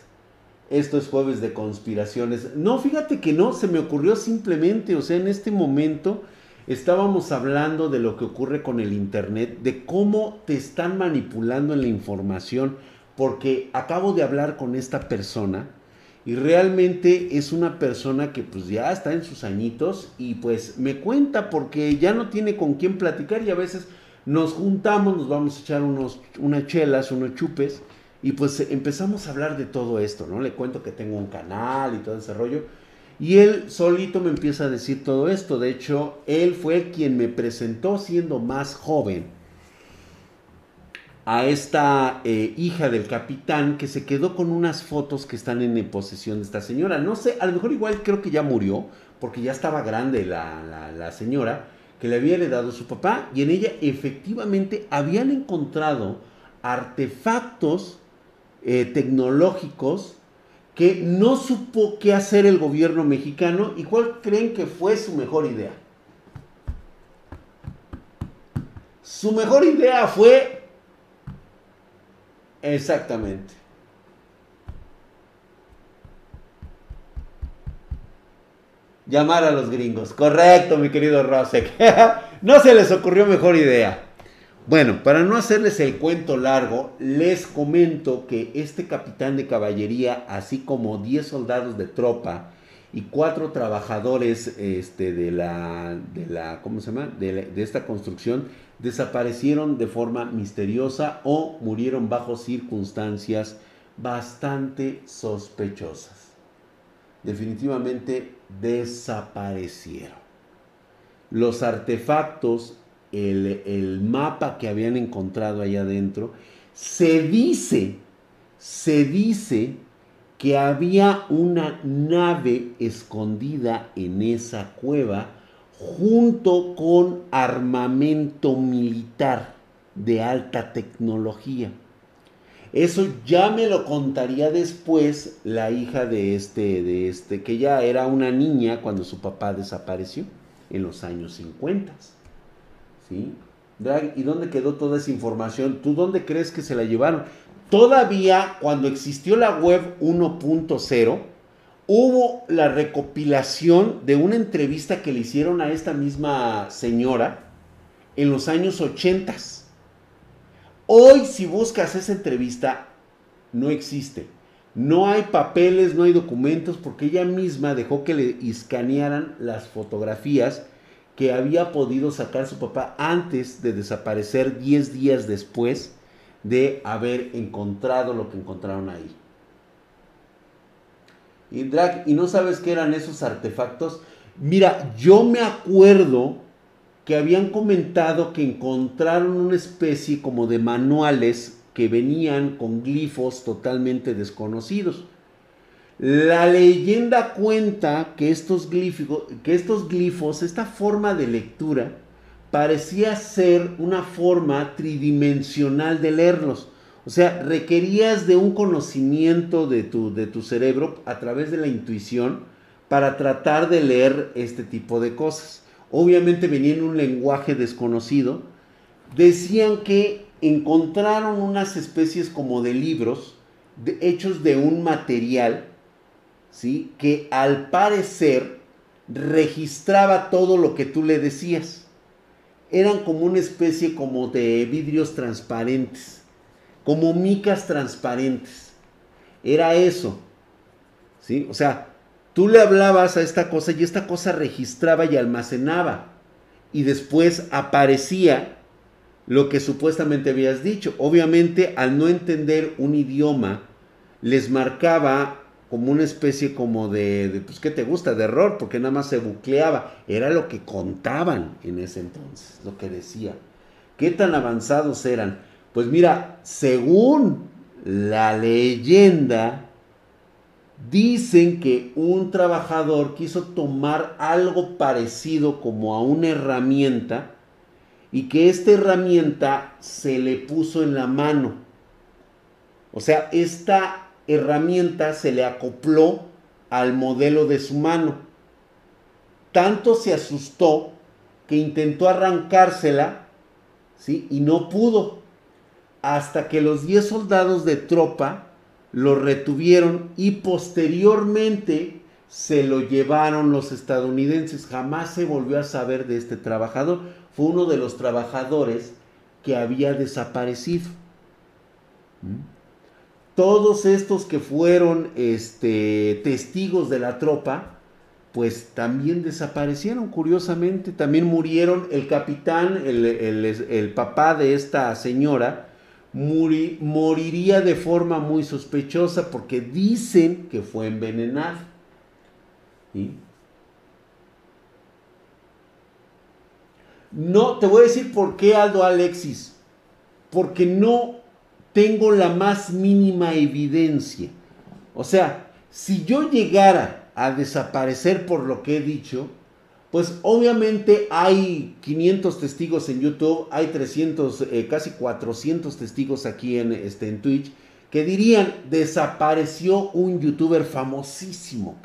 Esto es jueves de conspiraciones. No, fíjate que no, se me ocurrió simplemente, o sea, en este momento estábamos hablando de lo que ocurre con el Internet, de cómo te están manipulando en la información, porque acabo de hablar con esta persona y realmente es una persona que pues ya está en sus añitos y pues me cuenta porque ya no tiene con quién platicar y a veces nos juntamos, nos vamos a echar unos, unas chelas, unos chupes y pues empezamos a hablar de todo esto, ¿no? Le cuento que tengo un canal y todo ese rollo. Y él solito me empieza a decir todo esto. De hecho, él fue quien me presentó siendo más joven a esta eh, hija del capitán que se quedó con unas fotos que están en posesión de esta señora. No sé, a lo mejor igual creo que ya murió, porque ya estaba grande la, la señora, que le había heredado su papá, y en ella efectivamente habían encontrado artefactos eh, tecnológicos que no supo qué hacer el gobierno mexicano y cuál creen que fue su mejor idea. Su mejor idea fue exactamente. Llamar a los gringos. Correcto, mi querido Rosek. no se les ocurrió mejor idea. Bueno, para no hacerles el cuento largo, les comento que este capitán de caballería, así como 10 soldados de tropa y 4 trabajadores este, de, la, de la, ¿cómo se llama? De esta construcción, desaparecieron de forma misteriosa o murieron bajo circunstancias bastante sospechosas. Definitivamente desaparecieron. Los artefactos el, mapa que habían encontrado allá adentro, se dice, se dice que había una nave escondida en esa cueva junto con armamento militar de alta tecnología. Eso ya me lo contaría después la hija de este, de este, que ya era una niña cuando su papá desapareció en los años 50. ¿Sí? Drag, ¿y dónde quedó toda esa información? ¿Tú dónde crees que se la llevaron? Todavía cuando existió la web 1.0, hubo la recopilación de una entrevista que le hicieron a esta misma señora en los años 80. Hoy si buscas esa entrevista, no existe. No hay papeles, no hay documentos, porque ella misma dejó que le escanearan las fotografías que había podido sacar su papá antes de desaparecer 10 días después de haber encontrado lo que encontraron ahí. Y Drag, ¿y no sabes qué eran esos artefactos? Mira, yo me acuerdo que habían comentado que encontraron una especie como de manuales que venían con glifos totalmente desconocidos. La leyenda cuenta que estos, glifos, que estos glifos, esta forma de lectura, parecía ser una forma tridimensional de leerlos. O sea, requerías de un conocimiento de tu, de tu cerebro a través de la intuición para tratar de leer este tipo de cosas. Obviamente venía en un lenguaje desconocido. Decían que encontraron unas especies como de libros hechos de un material ¿sí? que al parecer registraba todo lo que tú le decías. Eran como una especie como de vidrios transparentes, como micas transparentes. Era eso. ¿Sí? O sea, tú le hablabas a esta cosa y esta cosa registraba y almacenaba. Y después aparecía lo que supuestamente habías dicho. Obviamente, al no entender un idioma, les marcaba como una especie como de, de, pues, ¿qué te gusta? De error, porque nada más se bucleaba. Era lo que contaban en ese entonces, lo que decía. ¿Qué tan avanzados eran? Pues mira, según la leyenda, dicen que un trabajador quiso tomar algo parecido como a una herramienta y que esta herramienta se le puso en la mano. O sea, esta herramienta se le acopló al modelo de su mano. Tanto se asustó que intentó arrancársela, ¿sí? Y no pudo. Hasta que los 10 soldados de tropa lo retuvieron y posteriormente se lo llevaron los estadounidenses. Jamás se volvió a saber de este trabajador. Fue uno de los trabajadores que había desaparecido. ¿Mm? Todos estos que fueron este, testigos de la tropa, pues también desaparecieron, curiosamente, también murieron. El capitán, el, papá de esta señora, moriría de forma muy sospechosa porque dicen que fue envenenado. No, te voy a decir por qué Aldo Alexis. Porque no tengo la más mínima evidencia. O sea, si yo llegara a desaparecer por lo que he dicho, pues obviamente hay 500 testigos en YouTube, hay 300, eh, casi 400 testigos aquí en, este, en Twitch, que dirían, desapareció un youtuber famosísimo.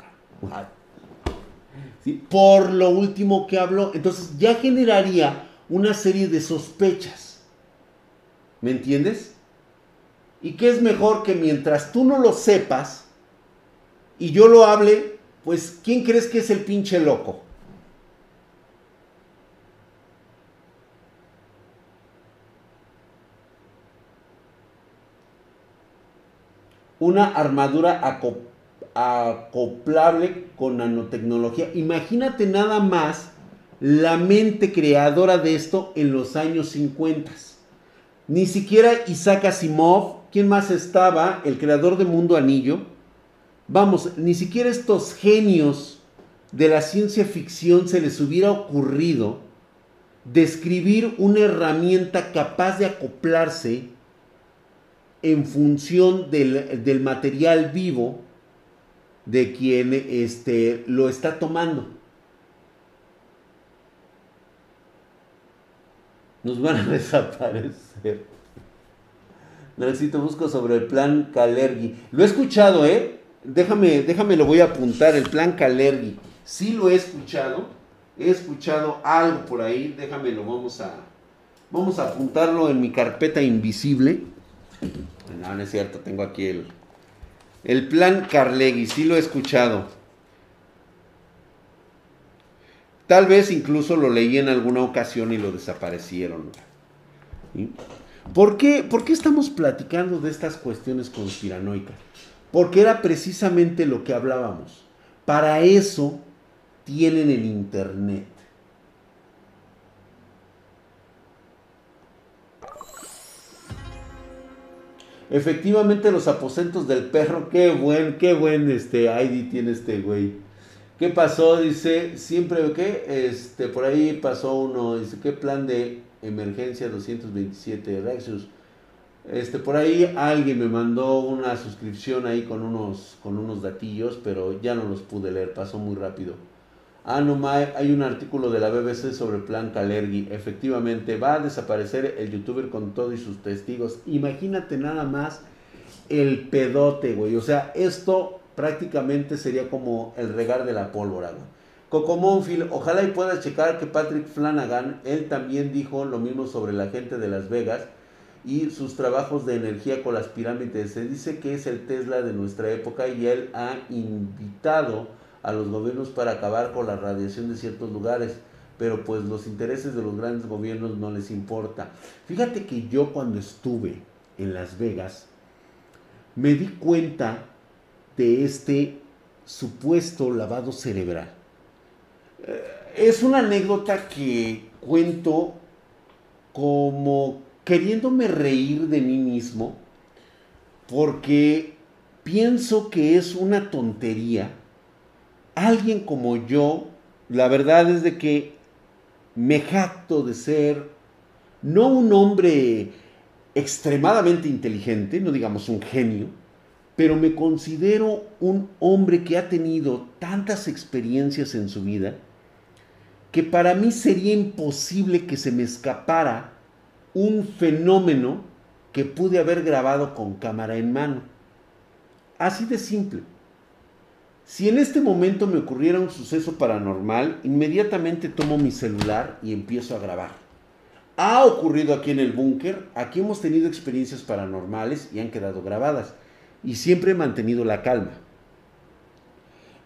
Por lo último que habló. Entonces ya generaría una serie de sospechas. ¿Me entiendes? ¿Y qué es mejor que mientras tú no lo sepas y yo lo hable, pues ¿quién crees que es el pinche loco? Una armadura acoplable con nanotecnología. Imagínate nada más la mente creadora de esto en los años 50. Ni siquiera Isaac Asimov ¿Quién más estaba? El creador de Mundo Anillo. Vamos, ni siquiera estos genios de la ciencia ficción se les hubiera ocurrido describir una herramienta capaz de acoplarse en función del, material vivo de quien este, lo está tomando. Nos van a desaparecer. Necesito busco sobre el plan Calergi. Lo he escuchado, ¿eh? Déjame, déjame, lo voy a apuntar, el plan Calergi. Sí lo he escuchado. He escuchado algo por ahí. Déjame, lo vamos a... Vamos a apuntarlo en mi carpeta invisible. No, no es cierto, tengo aquí el... El plan Carlegui, sí lo he escuchado. Tal vez incluso lo leí en alguna ocasión y lo desaparecieron. ¿Sí? ¿Por qué, ¿Por qué estamos platicando de estas cuestiones conspiranoicas? Porque era precisamente lo que hablábamos. Para eso tienen el Internet. Efectivamente, los aposentos del perro, qué buen, qué buen este ID tiene este güey. ¿Qué pasó? Dice, siempre, ¿qué? Este, por ahí pasó uno, dice, ¿qué plan de emergencia 227 Rexus. Este, por ahí alguien me mandó una suscripción ahí con unos, con unos datillos, pero ya no los pude leer, pasó muy rápido. Ah, no, hay un artículo de la BBC sobre plan Calergi. Efectivamente, va a desaparecer el youtuber con todos sus testigos. Imagínate nada más el pedote, güey. O sea, esto prácticamente sería como el regar de la pólvora, güey. Coco Monfield, ojalá y puedas checar que Patrick Flanagan, él también dijo lo mismo sobre la gente de Las Vegas y sus trabajos de energía con las pirámides. Se dice que es el Tesla de nuestra época y él ha invitado a los gobiernos para acabar con la radiación de ciertos lugares, pero pues los intereses de los grandes gobiernos no les importa. Fíjate que yo cuando estuve en Las Vegas me di cuenta de este supuesto lavado cerebral. Eh, es una anécdota que cuento como queriéndome reír de mí mismo, porque pienso que es una tontería. Alguien como yo, la verdad es de que me jacto de ser no un hombre extremadamente inteligente, no digamos un genio, pero me considero un hombre que ha tenido tantas experiencias en su vida que para mí sería imposible que se me escapara un fenómeno que pude haber grabado con cámara en mano. Así de simple. Si en este momento me ocurriera un suceso paranormal, inmediatamente tomo mi celular y empiezo a grabar. Ha ocurrido aquí en el búnker, aquí hemos tenido experiencias paranormales y han quedado grabadas. Y siempre he mantenido la calma.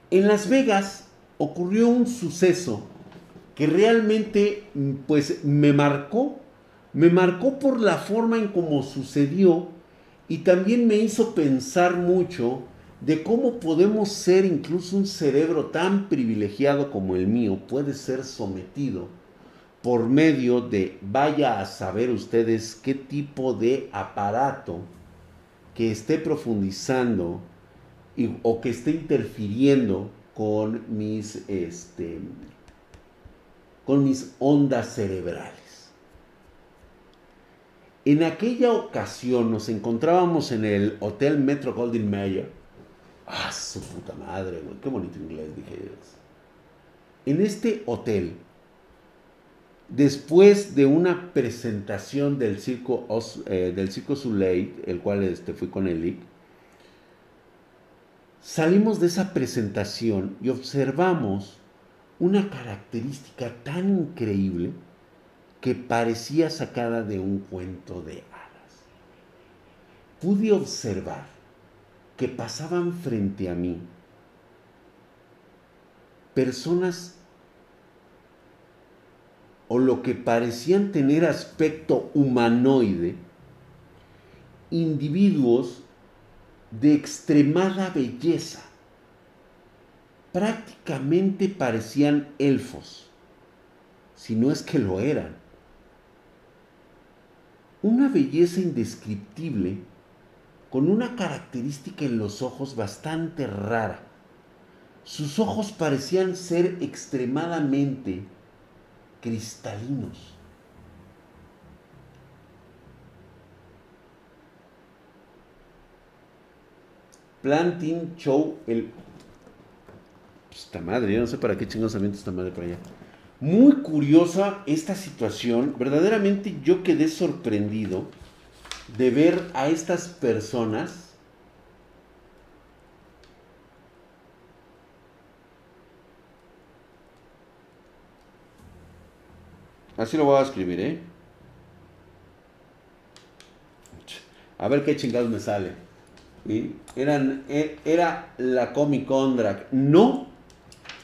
En Las Vegas ocurrió un suceso que realmente pues me marcó. Me marcó por la forma en cómo sucedió y también me hizo pensar mucho de cómo podemos ser incluso un cerebro tan privilegiado como el mío puede ser sometido por medio de, vaya a saber ustedes qué tipo de aparato que esté profundizando o que esté interfiriendo con mis, este, con mis ondas cerebrales. En aquella ocasión nos encontrábamos en el Hotel Metro Golden Mayer. Ah, su puta madre, güey. Qué bonito inglés dije. En este hotel Después de una presentación del circo, eh, circo Soleil, el cual este, fui con el salimos de esa presentación y observamos una característica tan increíble que parecía sacada de un cuento de hadas. Pude observar que pasaban frente a mí personas o lo que parecían tener aspecto humanoide, individuos de extremada belleza. Prácticamente parecían elfos, si no es que lo eran. Una belleza indescriptible con una característica en los ojos bastante rara. Sus ojos parecían ser extremadamente cristalinos. Planting Show, el... Esta madre, yo no sé para qué chingados esta madre para allá. Muy curiosa esta situación. Verdaderamente yo quedé sorprendido de ver a estas personas Así lo voy a escribir, ¿eh? A ver qué chingados me sale. Eran, e, era la Comic Con Drag. No,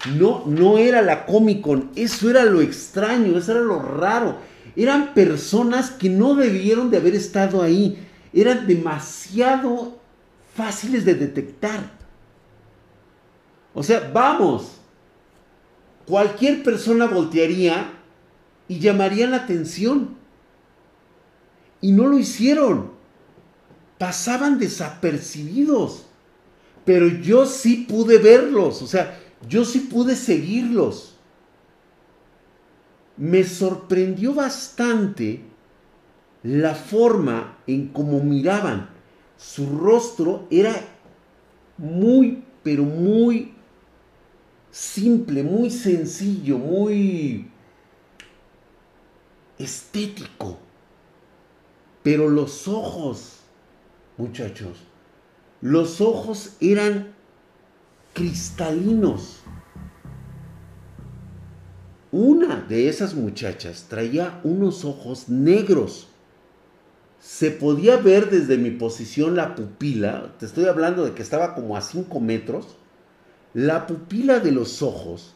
no, no era la Comic Con. Eso era lo extraño, eso era lo raro. Eran personas que no debieron de haber estado ahí. Eran demasiado fáciles de detectar. O sea, vamos. Cualquier persona voltearía y llamarían la atención. Y no lo hicieron. Pasaban desapercibidos. Pero yo sí pude verlos. O sea, yo sí pude seguirlos. Me sorprendió bastante la forma en cómo miraban. Su rostro era muy, pero muy simple, muy sencillo, muy estético. Pero los ojos, muchachos, los ojos eran cristalinos. Una de esas muchachas traía unos ojos negros. Se podía ver desde mi posición la pupila, te estoy hablando de que estaba como a 5 metros, la pupila de los ojos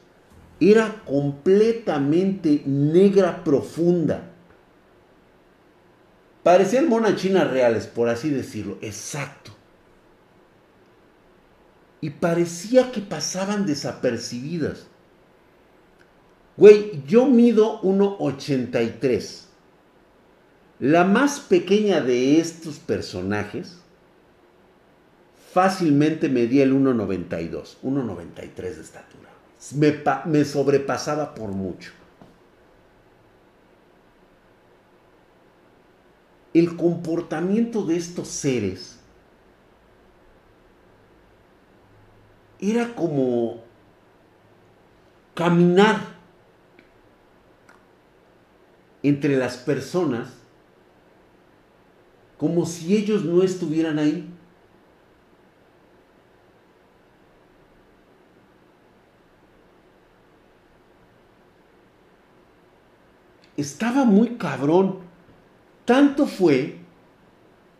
era completamente negra profunda. Parecían monas chinas reales, por así decirlo, exacto. Y parecía que pasaban desapercibidas. Güey, yo mido 1,83. La más pequeña de estos personajes fácilmente medía el 1,92, 1,93 de estatura. Me, sobrepasaba por mucho. El comportamiento de estos seres era como caminar entre las personas como si ellos no estuvieran ahí. Estaba muy cabrón. Tanto fue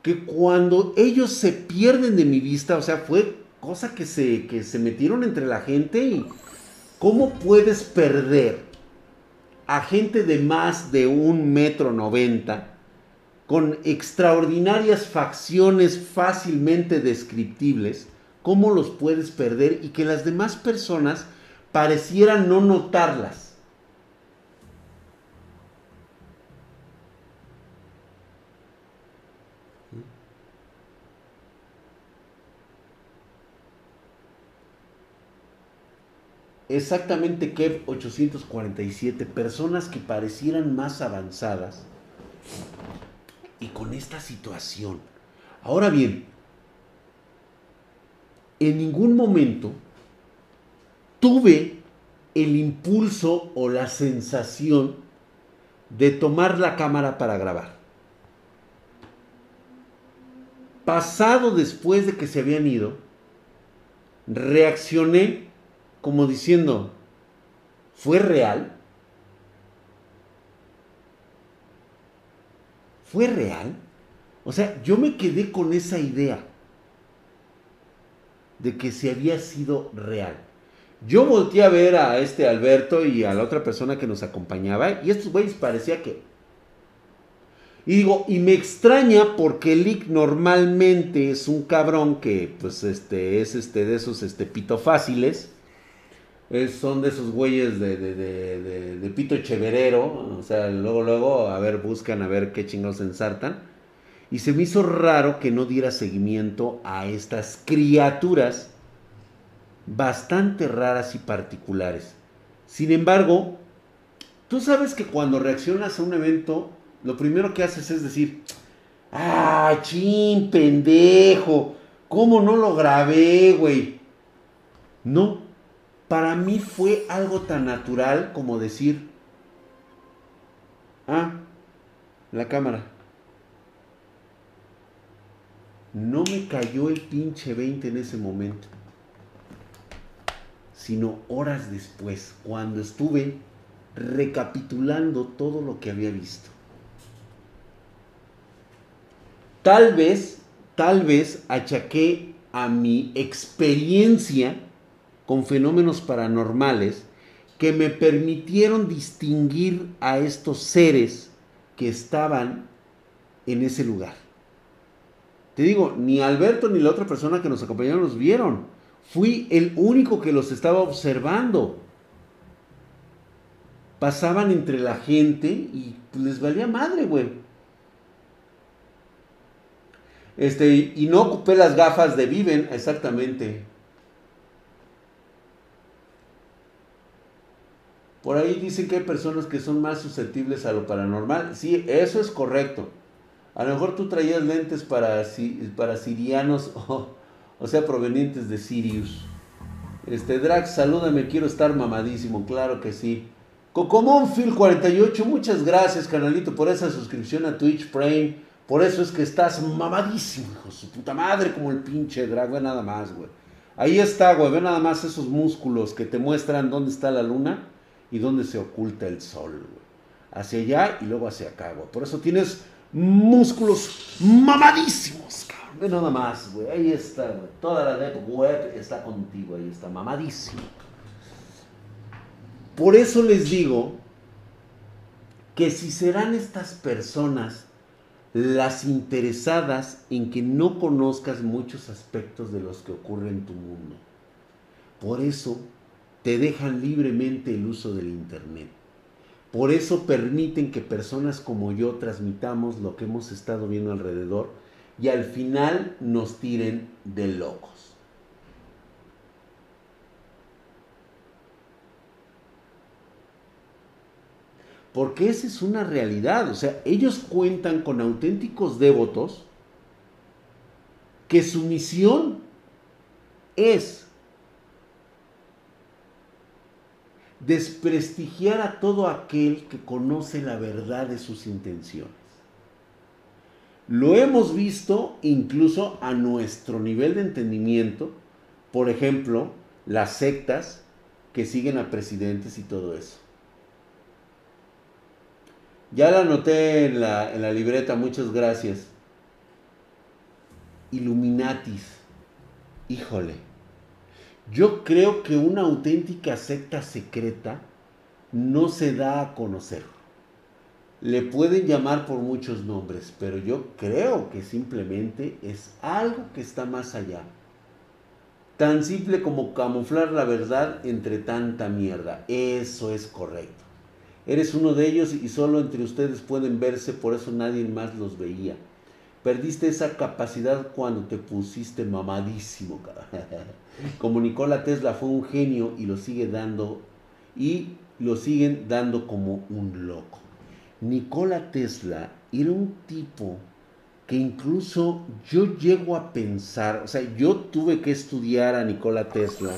que cuando ellos se pierden de mi vista, o sea, fue cosa que se, que se metieron entre la gente y ¿cómo puedes perder a gente de más de un metro noventa, con extraordinarias facciones fácilmente descriptibles, ¿cómo los puedes perder y que las demás personas parecieran no notarlas? Exactamente Kev 847, personas que parecieran más avanzadas y con esta situación. Ahora bien, en ningún momento tuve el impulso o la sensación de tomar la cámara para grabar. Pasado después de que se habían ido, reaccioné como diciendo, ¿fue real? ¿Fue real? O sea, yo me quedé con esa idea de que se había sido real. Yo volteé a ver a este Alberto y a la otra persona que nos acompañaba y estos güeyes parecía que... Y digo, y me extraña porque Lick normalmente es un cabrón que pues este es este de esos este pito fáciles son de esos güeyes de, de, pito cheverero. O sea, luego, luego, a ver, buscan a ver qué chingados ensartan. Y se me hizo raro que no diera seguimiento a estas criaturas bastante raras y particulares. Sin embargo, tú sabes que cuando reaccionas a un evento, lo primero que haces es decir, ah, chin, pendejo, ¿cómo no lo grabé, güey? No, para mí fue algo tan natural como decir, ah, la cámara. No me cayó el pinche 20 en ese momento, sino horas después, cuando estuve recapitulando todo lo que había visto. Tal vez, tal vez achaqué a mi experiencia con fenómenos paranormales que me permitieron distinguir a estos seres que estaban en ese lugar. Te digo, ni Alberto ni la otra persona que nos acompañaron los vieron. Fui el único que los estaba observando. Pasaban entre la gente y les valía madre, güey. Este, y no ocupé las gafas de Viven, exactamente. Por ahí dicen que hay personas que son más susceptibles a lo paranormal. Sí, eso es correcto. A lo mejor tú traías lentes para, sirianos o, sea, provenientes de Sirius. Este, Drax, salúdame, quiero estar mamadísimo, claro que sí. Phil 48 muchas gracias, canalito, por esa suscripción a Twitch Prime. Por eso es que estás mamadísimo, hijo su puta madre, como el pinche drag, ve nada más, güey. Ahí está, güey, ve nada más esos músculos que te muestran dónde está la luna y dónde se oculta el sol, Hacia allá y luego hacia acá, güey. Por eso tienes músculos mamadísimos, cabrón. Ve nada más, güey. Ahí está, güey. Toda la web está contigo, ahí está, mamadísimo. Por eso les digo que si serán estas personas las interesadas en que no conozcas muchos aspectos de los que ocurren en tu mundo. Por eso te dejan libremente el uso del Internet. Por eso permiten que personas como yo transmitamos lo que hemos estado viendo alrededor y al final nos tiren de locos. Porque esa es una realidad. O sea, ellos cuentan con auténticos devotos que su misión es desprestigiar a todo aquel que conoce la verdad de sus intenciones. Lo hemos visto incluso a nuestro nivel de entendimiento, por ejemplo, las sectas que siguen a presidentes y todo eso. Ya la anoté en la, en la libreta, muchas gracias. Illuminatis. Híjole. Yo creo que una auténtica secta secreta no se da a conocer. Le pueden llamar por muchos nombres, pero yo creo que simplemente es algo que está más allá. Tan simple como camuflar la verdad entre tanta mierda. Eso es correcto. Eres uno de ellos y solo entre ustedes pueden verse, por eso nadie más los veía. Perdiste esa capacidad cuando te pusiste mamadísimo. Como Nikola Tesla fue un genio y lo sigue dando y lo siguen dando como un loco. Nikola Tesla era un tipo que incluso yo llego a pensar, o sea, yo tuve que estudiar a Nikola Tesla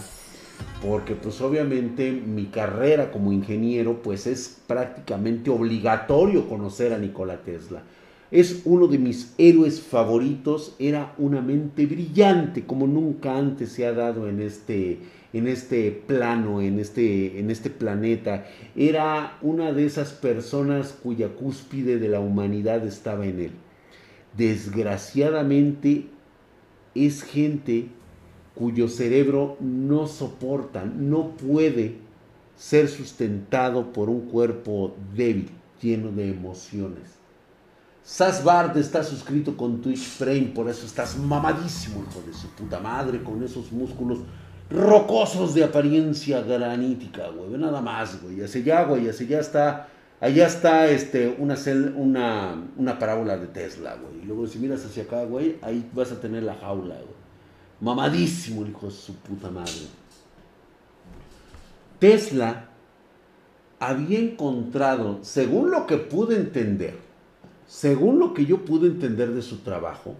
porque pues obviamente mi carrera como ingeniero pues es prácticamente obligatorio conocer a Nikola Tesla. Es uno de mis héroes favoritos, era una mente brillante como nunca antes se ha dado en este, en este plano, en este, en este planeta. Era una de esas personas cuya cúspide de la humanidad estaba en él. Desgraciadamente es gente cuyo cerebro no soporta, no puede ser sustentado por un cuerpo débil, lleno de emociones. Sasbard está suscrito con Twitch Frame, por eso estás mamadísimo, hijo de su puta madre, con esos músculos rocosos de apariencia granítica, güey. Nada más, güey. Hacia allá, güey, hacia allá está, allá está este, una, una, una parábola de Tesla, güey. Y luego si miras hacia acá, güey, ahí vas a tener la jaula, güey. Mamadísimo, hijo de su puta madre. Tesla había encontrado, según lo que pude entender, según lo que yo pude entender de su trabajo,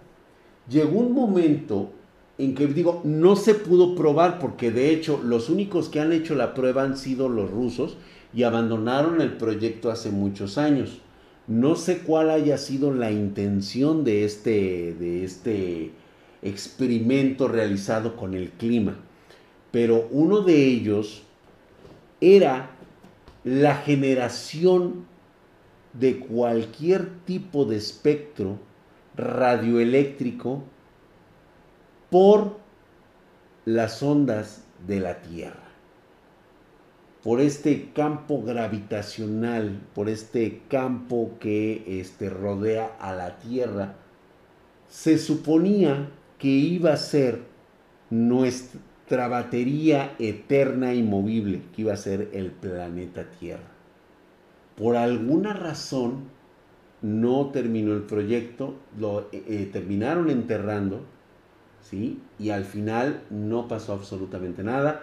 llegó un momento en que digo, no se pudo probar porque de hecho los únicos que han hecho la prueba han sido los rusos y abandonaron el proyecto hace muchos años. No sé cuál haya sido la intención de este, de este experimento realizado con el clima, pero uno de ellos era la generación de cualquier tipo de espectro radioeléctrico por las ondas de la Tierra, por este campo gravitacional, por este campo que este, rodea a la Tierra, se suponía que iba a ser nuestra batería eterna y movible, que iba a ser el planeta Tierra por alguna razón no terminó el proyecto, lo eh, eh, terminaron enterrando, ¿sí? Y al final no pasó absolutamente nada.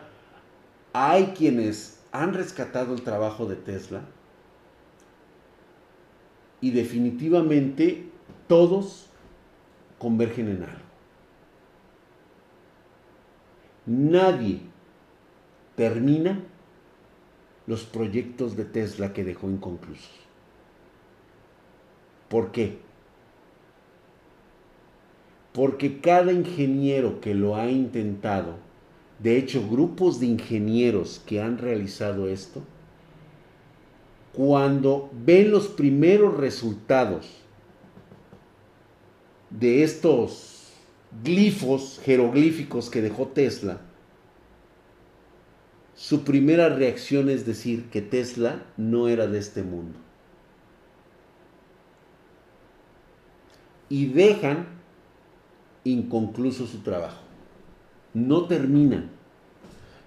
Hay quienes han rescatado el trabajo de Tesla y definitivamente todos convergen en algo. Nadie termina los proyectos de Tesla que dejó inconclusos. ¿Por qué? Porque cada ingeniero que lo ha intentado, de hecho grupos de ingenieros que han realizado esto, cuando ven los primeros resultados de estos glifos jeroglíficos que dejó Tesla, su primera reacción es decir que Tesla no era de este mundo. Y dejan inconcluso su trabajo. No terminan.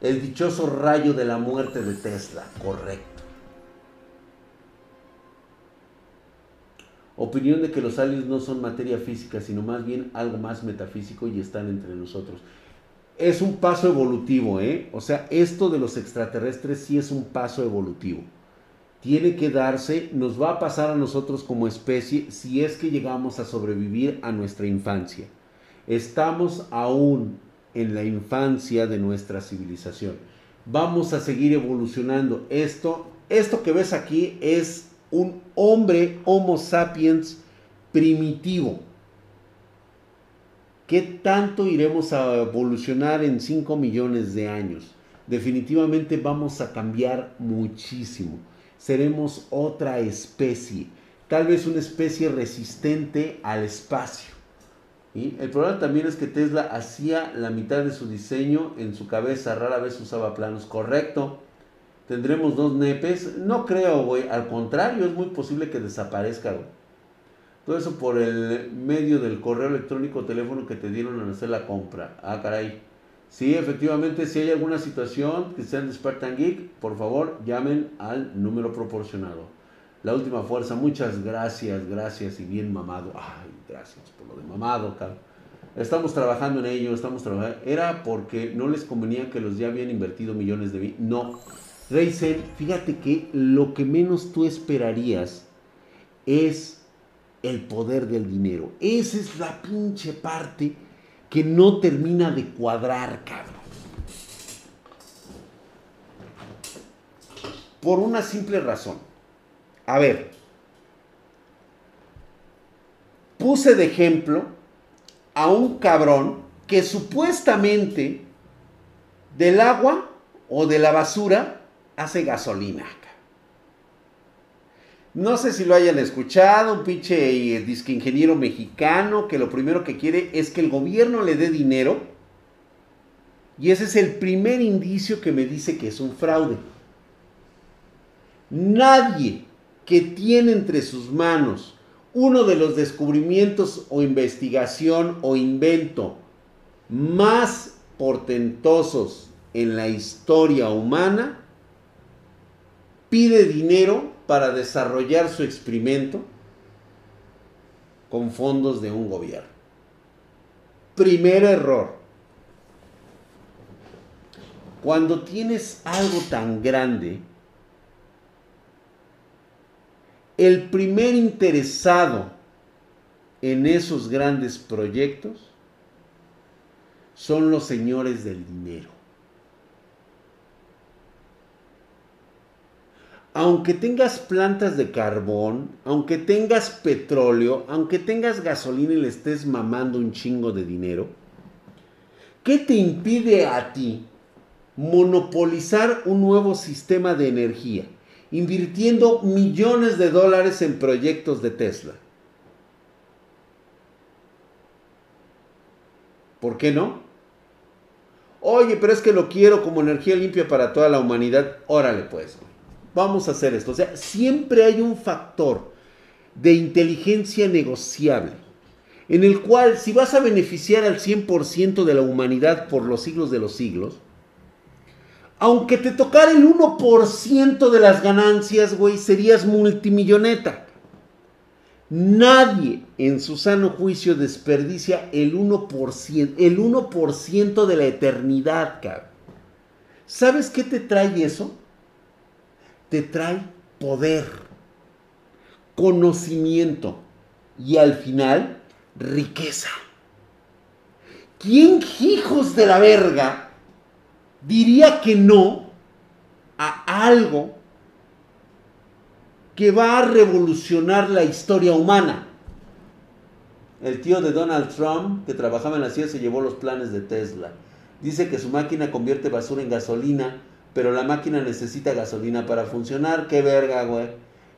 El dichoso rayo de la muerte de Tesla, correcto. opinión de que los aliens no son materia física, sino más bien algo más metafísico y están entre nosotros. Es un paso evolutivo, ¿eh? O sea, esto de los extraterrestres sí es un paso evolutivo. Tiene que darse, nos va a pasar a nosotros como especie si es que llegamos a sobrevivir a nuestra infancia. Estamos aún en la infancia de nuestra civilización. Vamos a seguir evolucionando. Esto, esto que ves aquí es un hombre Homo sapiens primitivo. ¿Qué tanto iremos a evolucionar en 5 millones de años? Definitivamente vamos a cambiar muchísimo. Seremos otra especie. Tal vez una especie resistente al espacio. El problema también es que Tesla hacía la mitad de su diseño en su cabeza, rara vez usaba planos. Correcto. Tendremos dos nepes. No creo, güey. Al contrario, es muy posible que desaparezca, Todo eso por el medio del correo electrónico o teléfono que te dieron a hacer la compra. Ah, caray. Sí, efectivamente, si hay alguna situación que sean de Spartan Geek, por favor, llamen al número proporcionado. La última fuerza, muchas gracias, gracias y bien mamado. Ay, gracias por lo de mamado, cabrón. Estamos trabajando en ello, estamos trabajando. Era porque no les convenía que los ya habían invertido millones de... No. Reisen, fíjate que lo que menos tú esperarías es el poder del dinero. Esa es la pinche parte que no termina de cuadrar, cabrón. Por una simple razón. A ver, puse de ejemplo a un cabrón que supuestamente del agua o de la basura hace gasolina. No sé si lo hayan escuchado, un pinche eh, disque ingeniero mexicano que lo primero que quiere es que el gobierno le dé dinero. Y ese es el primer indicio que me dice que es un fraude. Nadie que tiene entre sus manos uno de los descubrimientos o investigación o invento más portentosos en la historia humana, pide dinero para desarrollar su experimento con fondos de un gobierno. Primer error. Cuando tienes algo tan grande, el primer interesado en esos grandes proyectos son los señores del dinero. Aunque tengas plantas de carbón, aunque tengas petróleo, aunque tengas gasolina y le estés mamando un chingo de dinero, ¿qué te impide a ti monopolizar un nuevo sistema de energía? invirtiendo millones de dólares en proyectos de Tesla. ¿Por qué no? Oye, pero es que lo quiero como energía limpia para toda la humanidad. Órale pues, vamos a hacer esto. O sea, siempre hay un factor de inteligencia negociable en el cual si vas a beneficiar al 100% de la humanidad por los siglos de los siglos, aunque te tocara el 1% de las ganancias, güey, serías multimilloneta. Nadie en su sano juicio desperdicia el 1%, el 1% de la eternidad, cabrón. ¿Sabes qué te trae eso? Te trae poder, conocimiento y al final riqueza. ¿Quién hijos de la verga diría que no a algo que va a revolucionar la historia humana. El tío de Donald Trump, que trabajaba en la CIA, se llevó los planes de Tesla. Dice que su máquina convierte basura en gasolina, pero la máquina necesita gasolina para funcionar. ¡Qué verga, güey!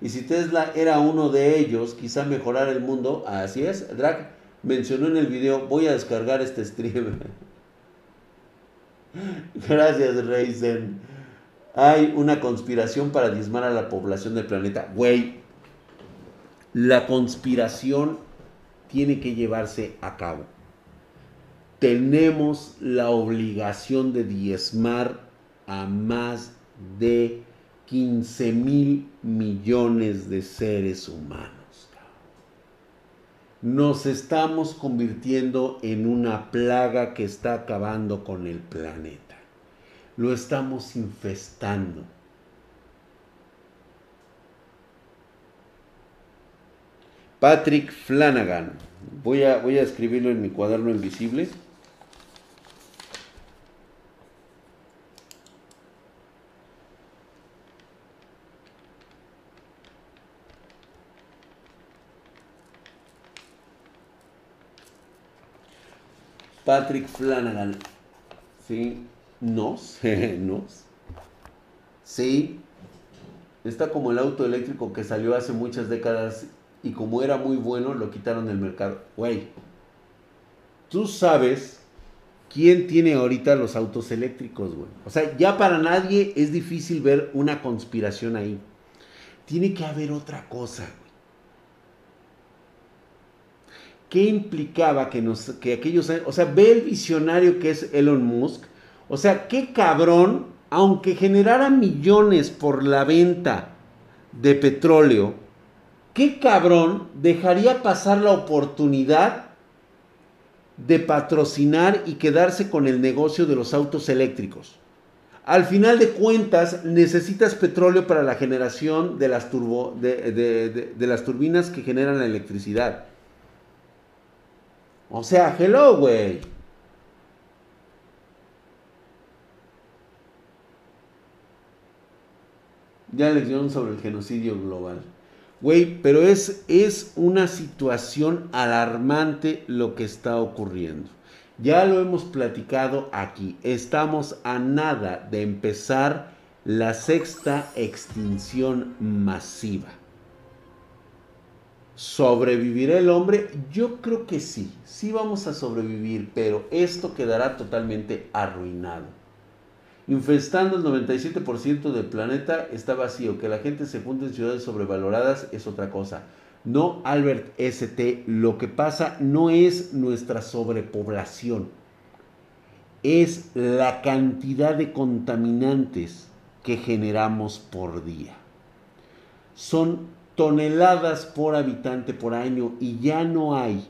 Y si Tesla era uno de ellos, quizá mejorar el mundo. Así es. Drag mencionó en el video, voy a descargar este stream. Gracias, Reisen. Hay una conspiración para diezmar a la población del planeta. Güey, la conspiración tiene que llevarse a cabo. Tenemos la obligación de diezmar a más de 15 mil millones de seres humanos. Nos estamos convirtiendo en una plaga que está acabando con el planeta. Lo estamos infestando. Patrick Flanagan. Voy a, voy a escribirlo en mi cuaderno invisible. Patrick Flanagan. Sí, nos, nos. Sí, está como el auto eléctrico que salió hace muchas décadas y como era muy bueno lo quitaron del mercado. Güey, tú sabes quién tiene ahorita los autos eléctricos, güey. O sea, ya para nadie es difícil ver una conspiración ahí. Tiene que haber otra cosa, güey. ¿Qué implicaba que, nos, que aquellos... O sea, ve el visionario que es Elon Musk. O sea, qué cabrón, aunque generara millones por la venta de petróleo, ¿qué cabrón dejaría pasar la oportunidad de patrocinar y quedarse con el negocio de los autos eléctricos? Al final de cuentas, necesitas petróleo para la generación de las, turbo, de, las turbinas que generan la electricidad. O sea, hello, güey. Ya lección sobre el genocidio global. Güey, pero es, es una situación alarmante lo que está ocurriendo. Ya lo hemos platicado aquí. Estamos a nada de empezar la sexta extinción masiva. ¿Sobrevivirá el hombre? Yo creo que sí, sí vamos a sobrevivir, pero esto quedará totalmente arruinado infestando el 97% del planeta, está vacío. Que la gente se junte en ciudades sobrevaloradas es otra cosa. No, Albert ST, lo que pasa no es nuestra sobrepoblación, es la cantidad de contaminantes que generamos por día. Son toneladas por habitante por año y ya no hay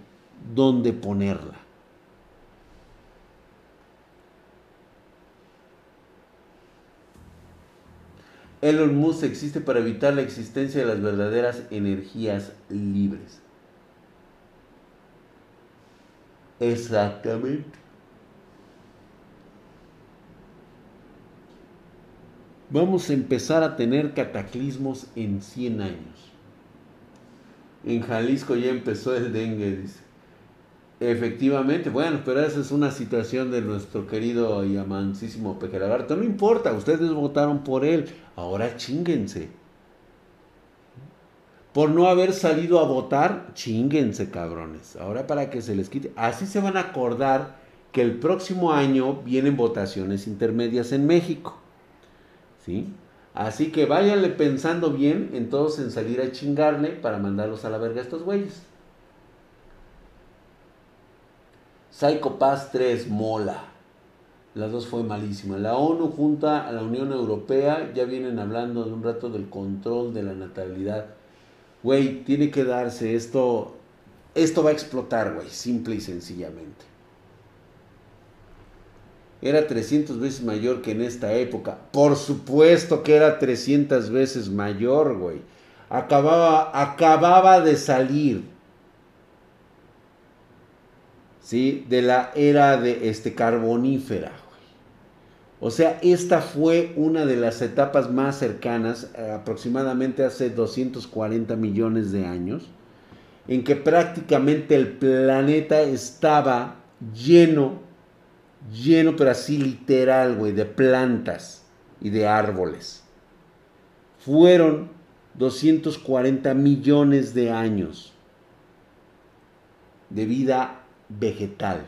donde ponerla. Elon Musk existe para evitar la existencia de las verdaderas energías libres. Exactamente. Vamos a empezar a tener cataclismos en 100 años. En Jalisco ya empezó el dengue, dice. Efectivamente, bueno, pero esa es una situación de nuestro querido y amancísimo Peje Lagarto. No importa, ustedes votaron por él, ahora chinguense. Por no haber salido a votar, chinguense, cabrones. Ahora para que se les quite. Así se van a acordar que el próximo año vienen votaciones intermedias en México. ¿Sí? Así que váyanle pensando bien en todos en salir a chingarle para mandarlos a la verga a estos güeyes. Psycho Pass 3, mola. Las dos fue malísima. La ONU junta a la Unión Europea ya vienen hablando de un rato del control de la natalidad. Güey, tiene que darse esto. Esto va a explotar, güey, simple y sencillamente. Era 300 veces mayor que en esta época. Por supuesto que era 300 veces mayor, güey. Acababa, acababa de salir de la era de este, carbonífera. O sea, esta fue una de las etapas más cercanas, eh, aproximadamente hace 240 millones de años, en que prácticamente el planeta estaba lleno, lleno, pero así literal, güey, de plantas y de árboles. Fueron 240 millones de años de vida vegetal.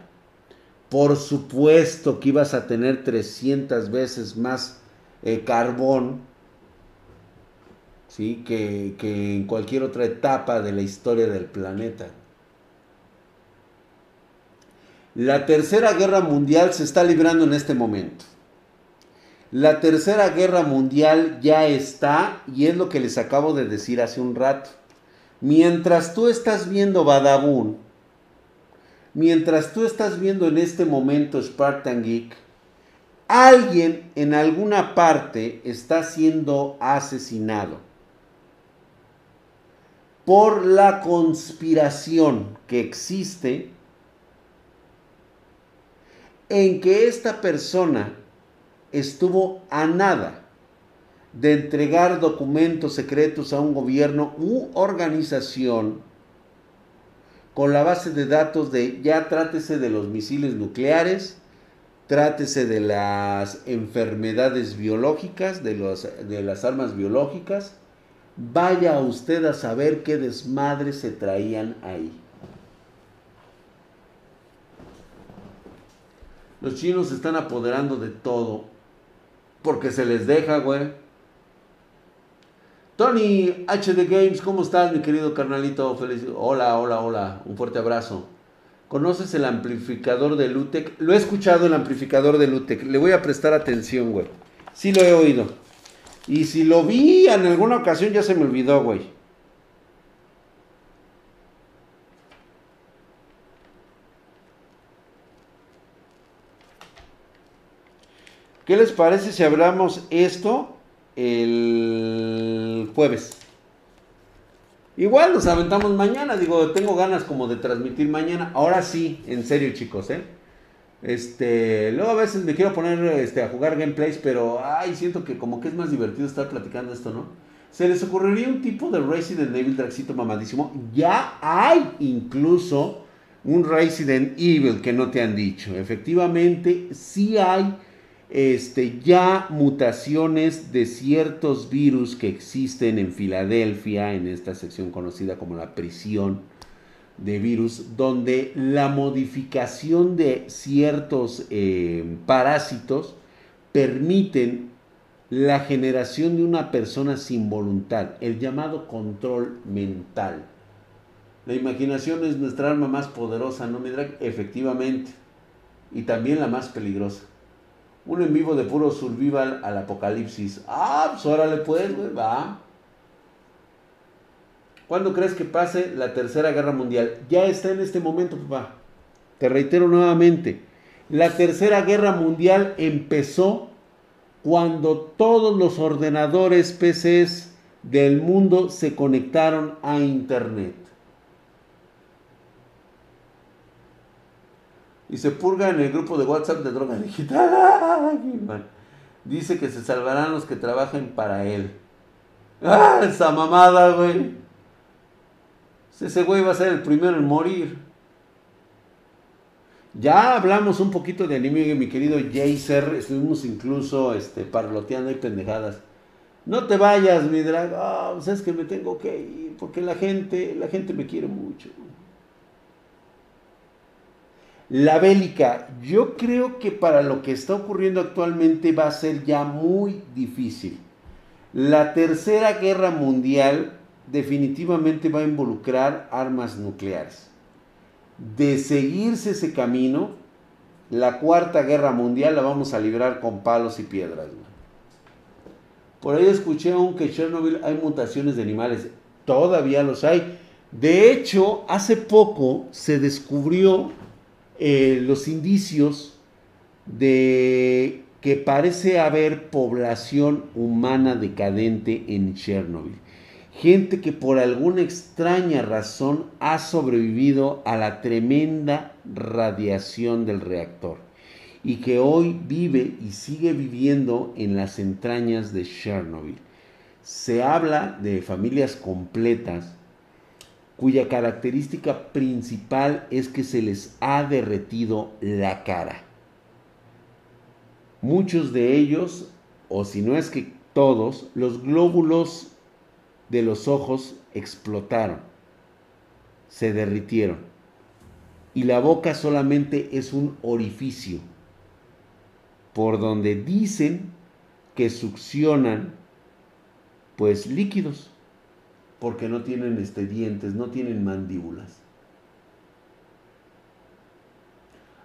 Por supuesto que ibas a tener 300 veces más eh, carbón ¿sí? que, que en cualquier otra etapa de la historia del planeta. La tercera guerra mundial se está librando en este momento. La tercera guerra mundial ya está y es lo que les acabo de decir hace un rato. Mientras tú estás viendo Badabun, mientras tú estás viendo en este momento Spartan Geek, alguien en alguna parte está siendo asesinado por la conspiración que existe en que esta persona estuvo a nada de entregar documentos secretos a un gobierno u organización con la base de datos de ya trátese de los misiles nucleares, trátese de las enfermedades biológicas, de, las armas biológicas, vaya usted a saber qué desmadre se traían ahí. Los chinos se están apoderando de todo porque se les deja, güey. Tony HD Games, ¿cómo estás, mi querido carnalito? Feliz... Hola, hola, hola. Un fuerte abrazo. ¿Conoces el amplificador de Lutec? Lo he escuchado el amplificador de Lutec. Le voy a prestar atención, güey. Sí lo he oído. Y si lo vi en alguna ocasión ya se me olvidó, güey. ¿Qué les parece si hablamos esto el jueves. Igual nos aventamos mañana, digo, tengo ganas como de transmitir mañana. Ahora sí, en serio, chicos, ¿eh? Este, luego a veces me quiero poner este, a jugar gameplays, pero ay, siento que como que es más divertido estar platicando esto, ¿no? Se les ocurriría un tipo de Resident Evil Draxito mamadísimo. Ya hay incluso un Resident Evil que no te han dicho. Efectivamente, sí hay este, ya mutaciones de ciertos virus que existen en Filadelfia, en esta sección conocida como la prisión de virus, donde la modificación de ciertos eh, parásitos permiten la generación de una persona sin voluntad, el llamado control mental. La imaginación es nuestra arma más poderosa, ¿no, Midrag? Efectivamente. Y también la más peligrosa. Un en vivo de puro survival al apocalipsis. Ah, pues órale pues, güey, va. ¿Cuándo crees que pase la tercera guerra mundial? Ya está en este momento, papá. Te reitero nuevamente. La tercera guerra mundial empezó cuando todos los ordenadores PCs del mundo se conectaron a Internet. Y se purga en el grupo de WhatsApp de droga digital. Dice que se salvarán los que trabajen para él. ¡Ah! Esa mamada, güey. Ese güey va a ser el primero en morir. Ya hablamos un poquito de anime, mi querido Jacer. Estuvimos incluso este, parloteando y pendejadas. No te vayas, mi drag. Ah, pues es que me tengo que ir. Porque la gente, la gente me quiere mucho. La bélica, yo creo que para lo que está ocurriendo actualmente va a ser ya muy difícil. La tercera guerra mundial definitivamente va a involucrar armas nucleares. De seguirse ese camino, la cuarta guerra mundial la vamos a librar con palos y piedras. Por ahí escuché aún que en Chernobyl hay mutaciones de animales. Todavía los hay. De hecho, hace poco se descubrió eh, los indicios de que parece haber población humana decadente en Chernobyl. Gente que por alguna extraña razón ha sobrevivido a la tremenda radiación del reactor y que hoy vive y sigue viviendo en las entrañas de Chernobyl. Se habla de familias completas cuya característica principal es que se les ha derretido la cara. Muchos de ellos, o si no es que todos, los glóbulos de los ojos explotaron, se derritieron. Y la boca solamente es un orificio por donde dicen que succionan pues líquidos porque no tienen este, dientes, no tienen mandíbulas.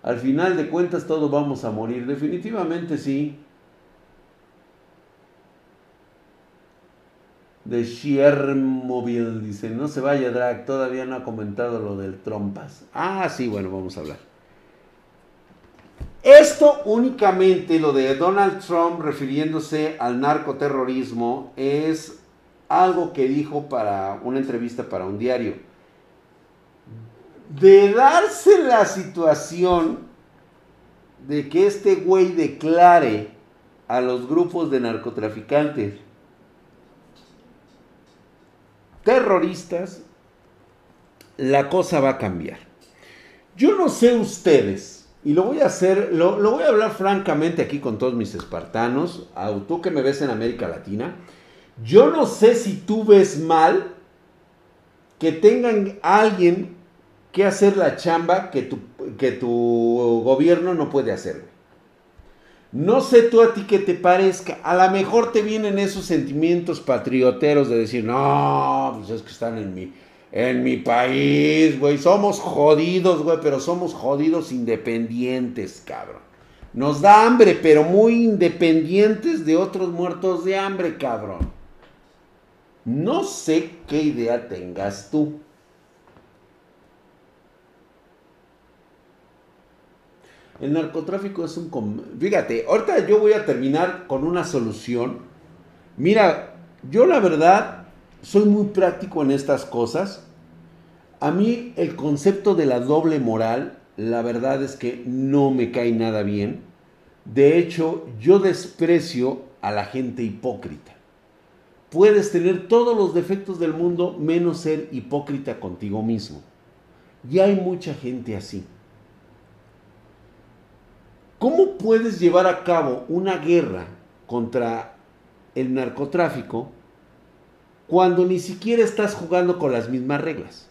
Al final de cuentas todos vamos a morir, definitivamente sí. de Chernobyl. Dice, no se vaya, Drag, todavía no ha comentado lo del trompas. Ah, sí, bueno, vamos a hablar. Esto únicamente, lo de Donald Trump refiriéndose al narcoterrorismo, es algo que dijo para una entrevista para un diario. De darse la situación de que este güey declare a los grupos de narcotraficantes terroristas, la cosa va a cambiar. Yo no sé ustedes, y lo voy a hacer, lo, voy a hablar francamente aquí con todos mis espartanos, a tú que me ves en América Latina, yo no sé si tú ves mal que tengan alguien que hacer la chamba que tu, que tu gobierno no puede hacer. No sé tú a ti que te parezca. A lo mejor te vienen esos sentimientos patrioteros de decir, no, pues es que están en mi, en mi país, güey. Somos jodidos, güey, pero somos jodidos independientes, cabrón. Nos da hambre, pero muy independientes de otros muertos de hambre, cabrón. No sé qué idea tengas tú. El narcotráfico es un... Fíjate, ahorita yo voy a terminar con una solución. Mira, yo la verdad soy muy práctico en estas cosas. A mí el concepto de la doble moral, la verdad es que no me cae nada bien. De hecho, yo desprecio a la gente hipócrita. Puedes tener todos los defectos del mundo menos ser hipócrita contigo mismo. Y hay mucha gente así. ¿Cómo puedes llevar a cabo una guerra contra el narcotráfico cuando ni siquiera estás jugando con las mismas reglas?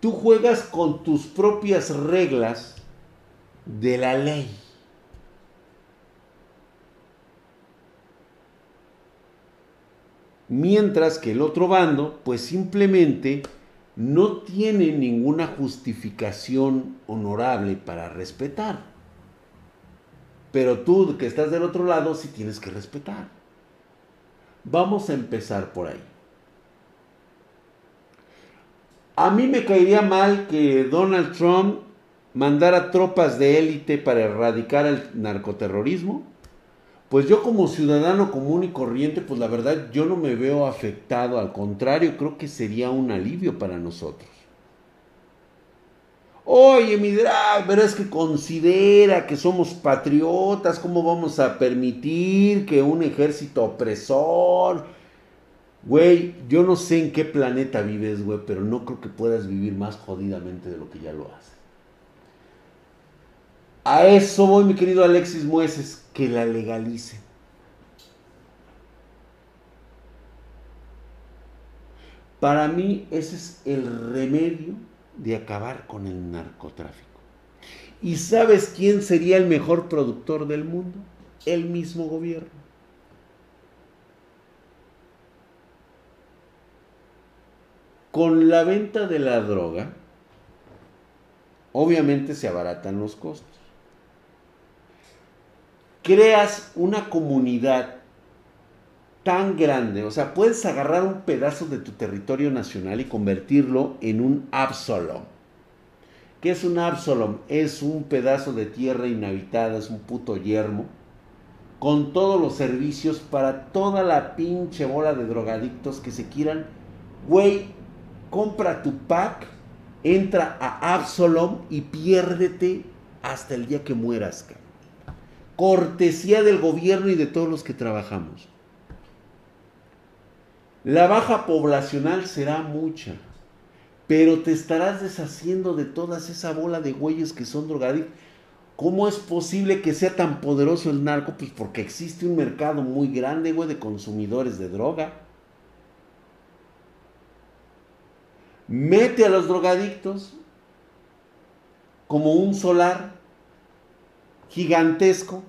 Tú juegas con tus propias reglas de la ley. Mientras que el otro bando, pues simplemente no tiene ninguna justificación honorable para respetar. Pero tú que estás del otro lado sí tienes que respetar. Vamos a empezar por ahí. A mí me caería mal que Donald Trump mandara tropas de élite para erradicar el narcoterrorismo pues yo como ciudadano común y corriente, pues la verdad yo no me veo afectado, al contrario, creo que sería un alivio para nosotros. Oye, mi drag, pero es que considera que somos patriotas, ¿cómo vamos a permitir que un ejército opresor... Güey, yo no sé en qué planeta vives, güey, pero no creo que puedas vivir más jodidamente de lo que ya lo haces. A eso voy, mi querido Alexis Mueces, que la legalice. Para mí ese es el remedio de acabar con el narcotráfico. ¿Y sabes quién sería el mejor productor del mundo? El mismo gobierno. Con la venta de la droga, obviamente se abaratan los costos creas una comunidad tan grande, o sea, puedes agarrar un pedazo de tu territorio nacional y convertirlo en un Absalom. ¿Qué es un Absalom? Es un pedazo de tierra inhabitada, es un puto yermo, con todos los servicios para toda la pinche bola de drogadictos que se quieran. Güey, compra tu pack, entra a Absalom y piérdete hasta el día que mueras, cabrón cortesía del gobierno y de todos los que trabajamos. La baja poblacional será mucha, pero te estarás deshaciendo de toda esa bola de güeyes que son drogadictos. ¿Cómo es posible que sea tan poderoso el narco? Pues porque existe un mercado muy grande, de consumidores de droga. Mete a los drogadictos como un solar gigantesco.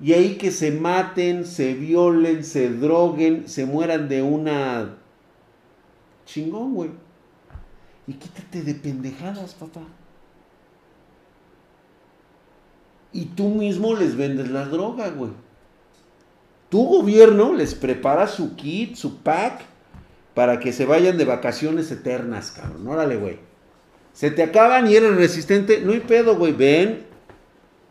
Y ahí que se maten, se violen, se droguen, se mueran de una chingón, güey. Y quítate de pendejadas, papá. Y tú mismo les vendes la droga, güey. tu gobierno les prepara su kit, su pack, para que se vayan de vacaciones eternas, cabrón. Órale, güey. Se te acaban y eres resistente. No hay pedo, güey. Ven,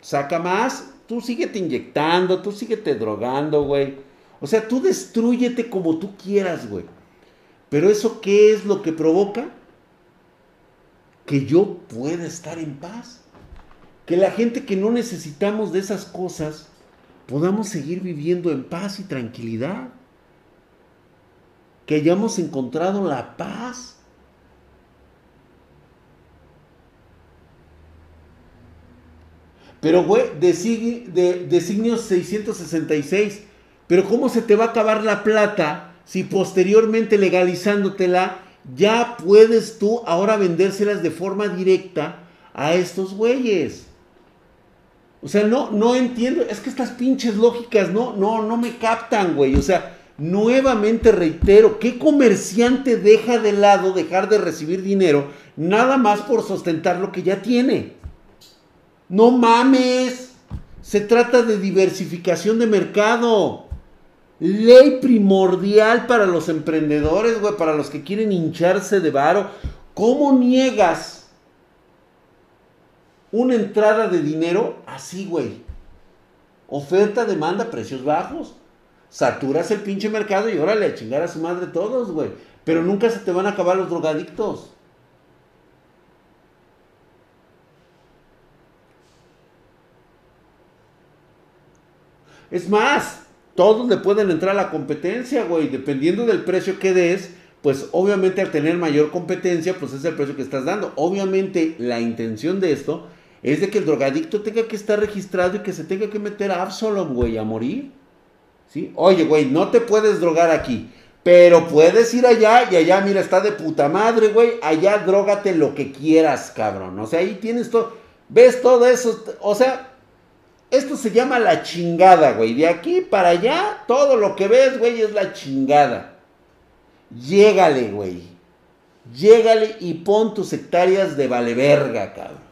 saca más. Tú síguete inyectando, tú síguete drogando, güey. O sea, tú destruyete como tú quieras, güey. Pero eso, ¿qué es lo que provoca? Que yo pueda estar en paz. Que la gente que no necesitamos de esas cosas podamos seguir viviendo en paz y tranquilidad. Que hayamos encontrado la paz. Pero, güey, de, designios 666. Pero ¿cómo se te va a acabar la plata si posteriormente legalizándotela ya puedes tú ahora vendérselas de forma directa a estos güeyes? O sea, no, no entiendo. Es que estas pinches lógicas no, no, no me captan, güey. O sea, nuevamente reitero, ¿qué comerciante deja de lado dejar de recibir dinero nada más por sustentar lo que ya tiene? No mames. Se trata de diversificación de mercado. Ley primordial para los emprendedores, güey, para los que quieren hincharse de varo. ¿Cómo niegas una entrada de dinero así, güey? Oferta, demanda, precios bajos. Saturas el pinche mercado y órale a chingar a su madre todos, güey. Pero nunca se te van a acabar los drogadictos. Es más, todos le pueden entrar a la competencia, güey. Dependiendo del precio que des, pues obviamente al tener mayor competencia, pues es el precio que estás dando. Obviamente la intención de esto es de que el drogadicto tenga que estar registrado y que se tenga que meter a Absalom, güey, a morir. ¿Sí? Oye, güey, no te puedes drogar aquí. Pero puedes ir allá y allá, mira, está de puta madre, güey. Allá drogate lo que quieras, cabrón. O sea, ahí tienes todo. ¿Ves todo eso? O sea, esto se llama la chingada, güey. De aquí para allá, todo lo que ves, güey, es la chingada. Llégale, güey. Llégale y pon tus hectáreas de vale verga, cabrón.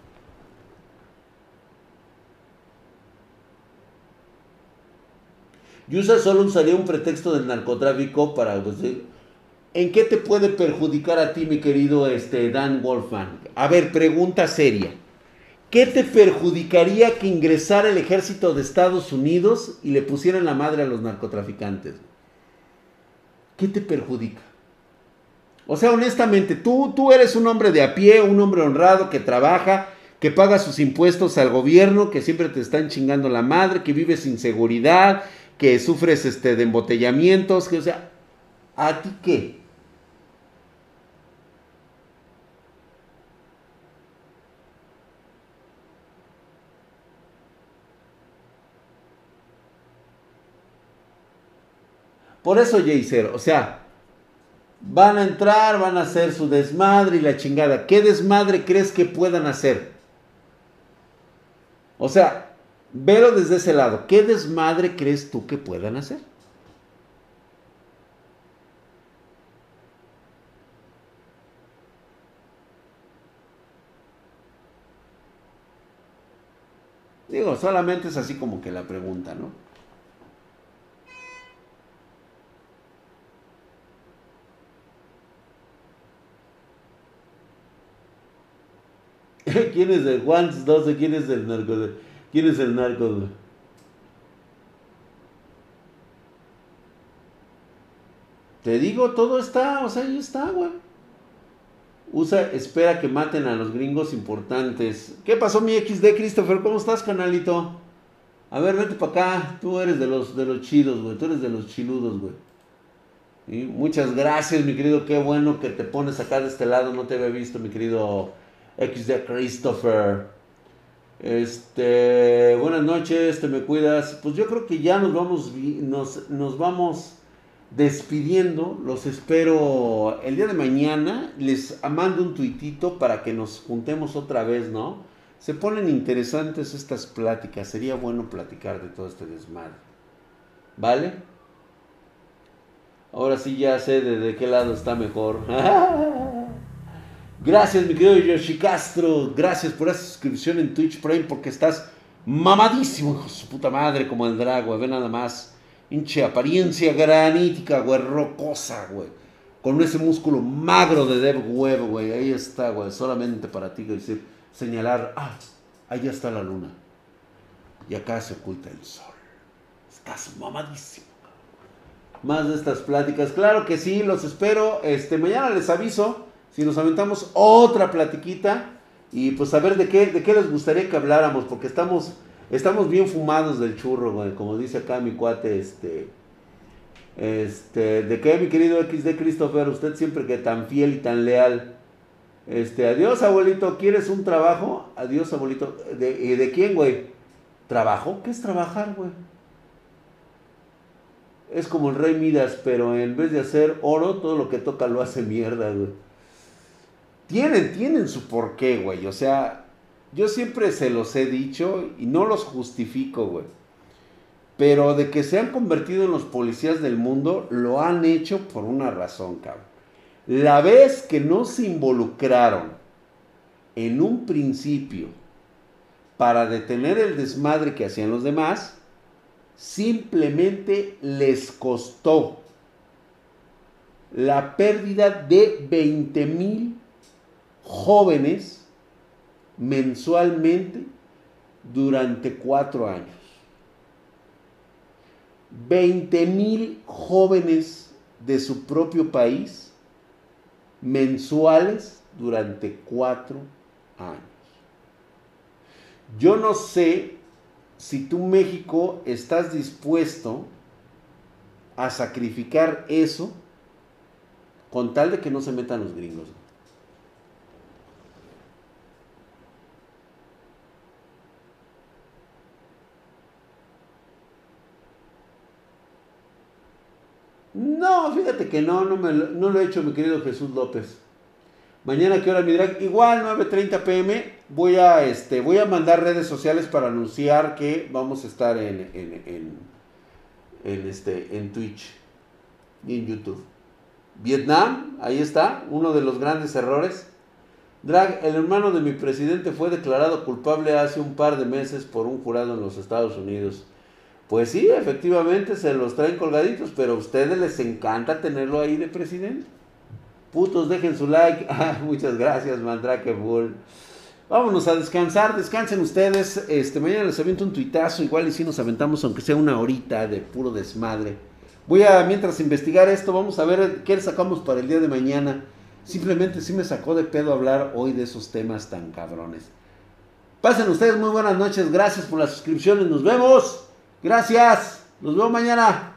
Yusa solo usaría un pretexto del narcotráfico para... Pues, ¿En qué te puede perjudicar a ti, mi querido este, Dan Wolfman? A ver, pregunta seria. ¿Qué te perjudicaría que ingresara el ejército de Estados Unidos y le pusieran la madre a los narcotraficantes? ¿Qué te perjudica? O sea, honestamente, tú, tú eres un hombre de a pie, un hombre honrado que trabaja, que paga sus impuestos al gobierno, que siempre te están chingando la madre, que vives sin seguridad, que sufres este, de embotellamientos, que, o sea, ¿a ti qué? Por eso, Jaser, o sea, van a entrar, van a hacer su desmadre y la chingada. ¿Qué desmadre crees que puedan hacer? O sea, velo desde ese lado. ¿Qué desmadre crees tú que puedan hacer? Digo, solamente es así como que la pregunta, ¿no? ¿Quién es el Juan 12? ¿Quién es el narco? ¿Quién es el narco? Te digo, todo está, o sea, ahí está, güey. Usa, espera que maten a los gringos importantes. ¿Qué pasó, mi XD, Christopher? ¿Cómo estás, canalito? A ver, vete para acá. Tú eres de los, de los chidos, güey. Tú eres de los chiludos, güey. Y muchas gracias, mi querido. Qué bueno que te pones acá de este lado. No te había visto, mi querido X de Christopher. Este, buenas noches, te me cuidas. Pues yo creo que ya nos vamos, nos, nos vamos despidiendo. Los espero el día de mañana. Les mando un tuitito para que nos juntemos otra vez, ¿no? Se ponen interesantes estas pláticas. Sería bueno platicar de todo este desmadre. ¿Vale? Ahora sí ya sé de, de qué lado está mejor. Gracias, mi querido Yoshi Castro. Gracias por esa suscripción en Twitch Prime porque estás mamadísimo, hijo su puta madre, como el Drago. Ve nada más. hinche apariencia granítica, güey, rocosa, güey. Con ese músculo magro de Dev Web, güey. Ahí está, güey. Solamente para ti, decir, señalar, ah, allá está la luna. Y acá se oculta el sol. Estás mamadísimo. Más de estas pláticas. Claro que sí, los espero. Este, mañana les aviso si nos aventamos otra platiquita. Y pues a ver de qué, de qué les gustaría que habláramos. Porque estamos Estamos bien fumados del churro, güey, como dice acá mi cuate, este... Este, ¿de qué, mi querido XD Christopher? Usted siempre que tan fiel y tan leal. Este, adiós, abuelito, ¿quieres un trabajo? Adiós, abuelito. ¿De, ¿de quién, güey? ¿Trabajo? ¿Qué es trabajar, güey? Es como el rey Midas, pero en vez de hacer oro, todo lo que toca lo hace mierda, güey. Tienen, tienen su porqué, güey. O sea, yo siempre se los he dicho y no los justifico, güey. Pero de que se han convertido en los policías del mundo, lo han hecho por una razón, cabrón. La vez que no se involucraron en un principio para detener el desmadre que hacían los demás, simplemente les costó la pérdida de 20 mil jóvenes mensualmente durante cuatro años. 20 mil jóvenes de su propio país mensuales durante cuatro años. Yo no sé si tú México estás dispuesto a sacrificar eso con tal de que no se metan los gringos. No, fíjate que no, no, me, no lo he hecho mi querido Jesús López. Mañana, ¿qué hora mi drag? Igual, 9.30 pm. Voy a, este, voy a mandar redes sociales para anunciar que vamos a estar en, en, en, este, en Twitch y en YouTube. Vietnam, ahí está, uno de los grandes errores. Drag, el hermano de mi presidente fue declarado culpable hace un par de meses por un jurado en los Estados Unidos. Pues sí, efectivamente se los traen colgaditos, pero a ustedes les encanta tenerlo ahí de presidente. Putos, dejen su like. Ah, muchas gracias, Mandrake Bull. Vámonos a descansar, descansen ustedes. Este, mañana les aviento un tuitazo, igual y si nos aventamos, aunque sea una horita de puro desmadre. Voy a, mientras investigar esto, vamos a ver qué sacamos para el día de mañana. Simplemente sí me sacó de pedo hablar hoy de esos temas tan cabrones. Pasen ustedes muy buenas noches, gracias por las suscripciones, nos vemos. Gracias. Nos vemos mañana.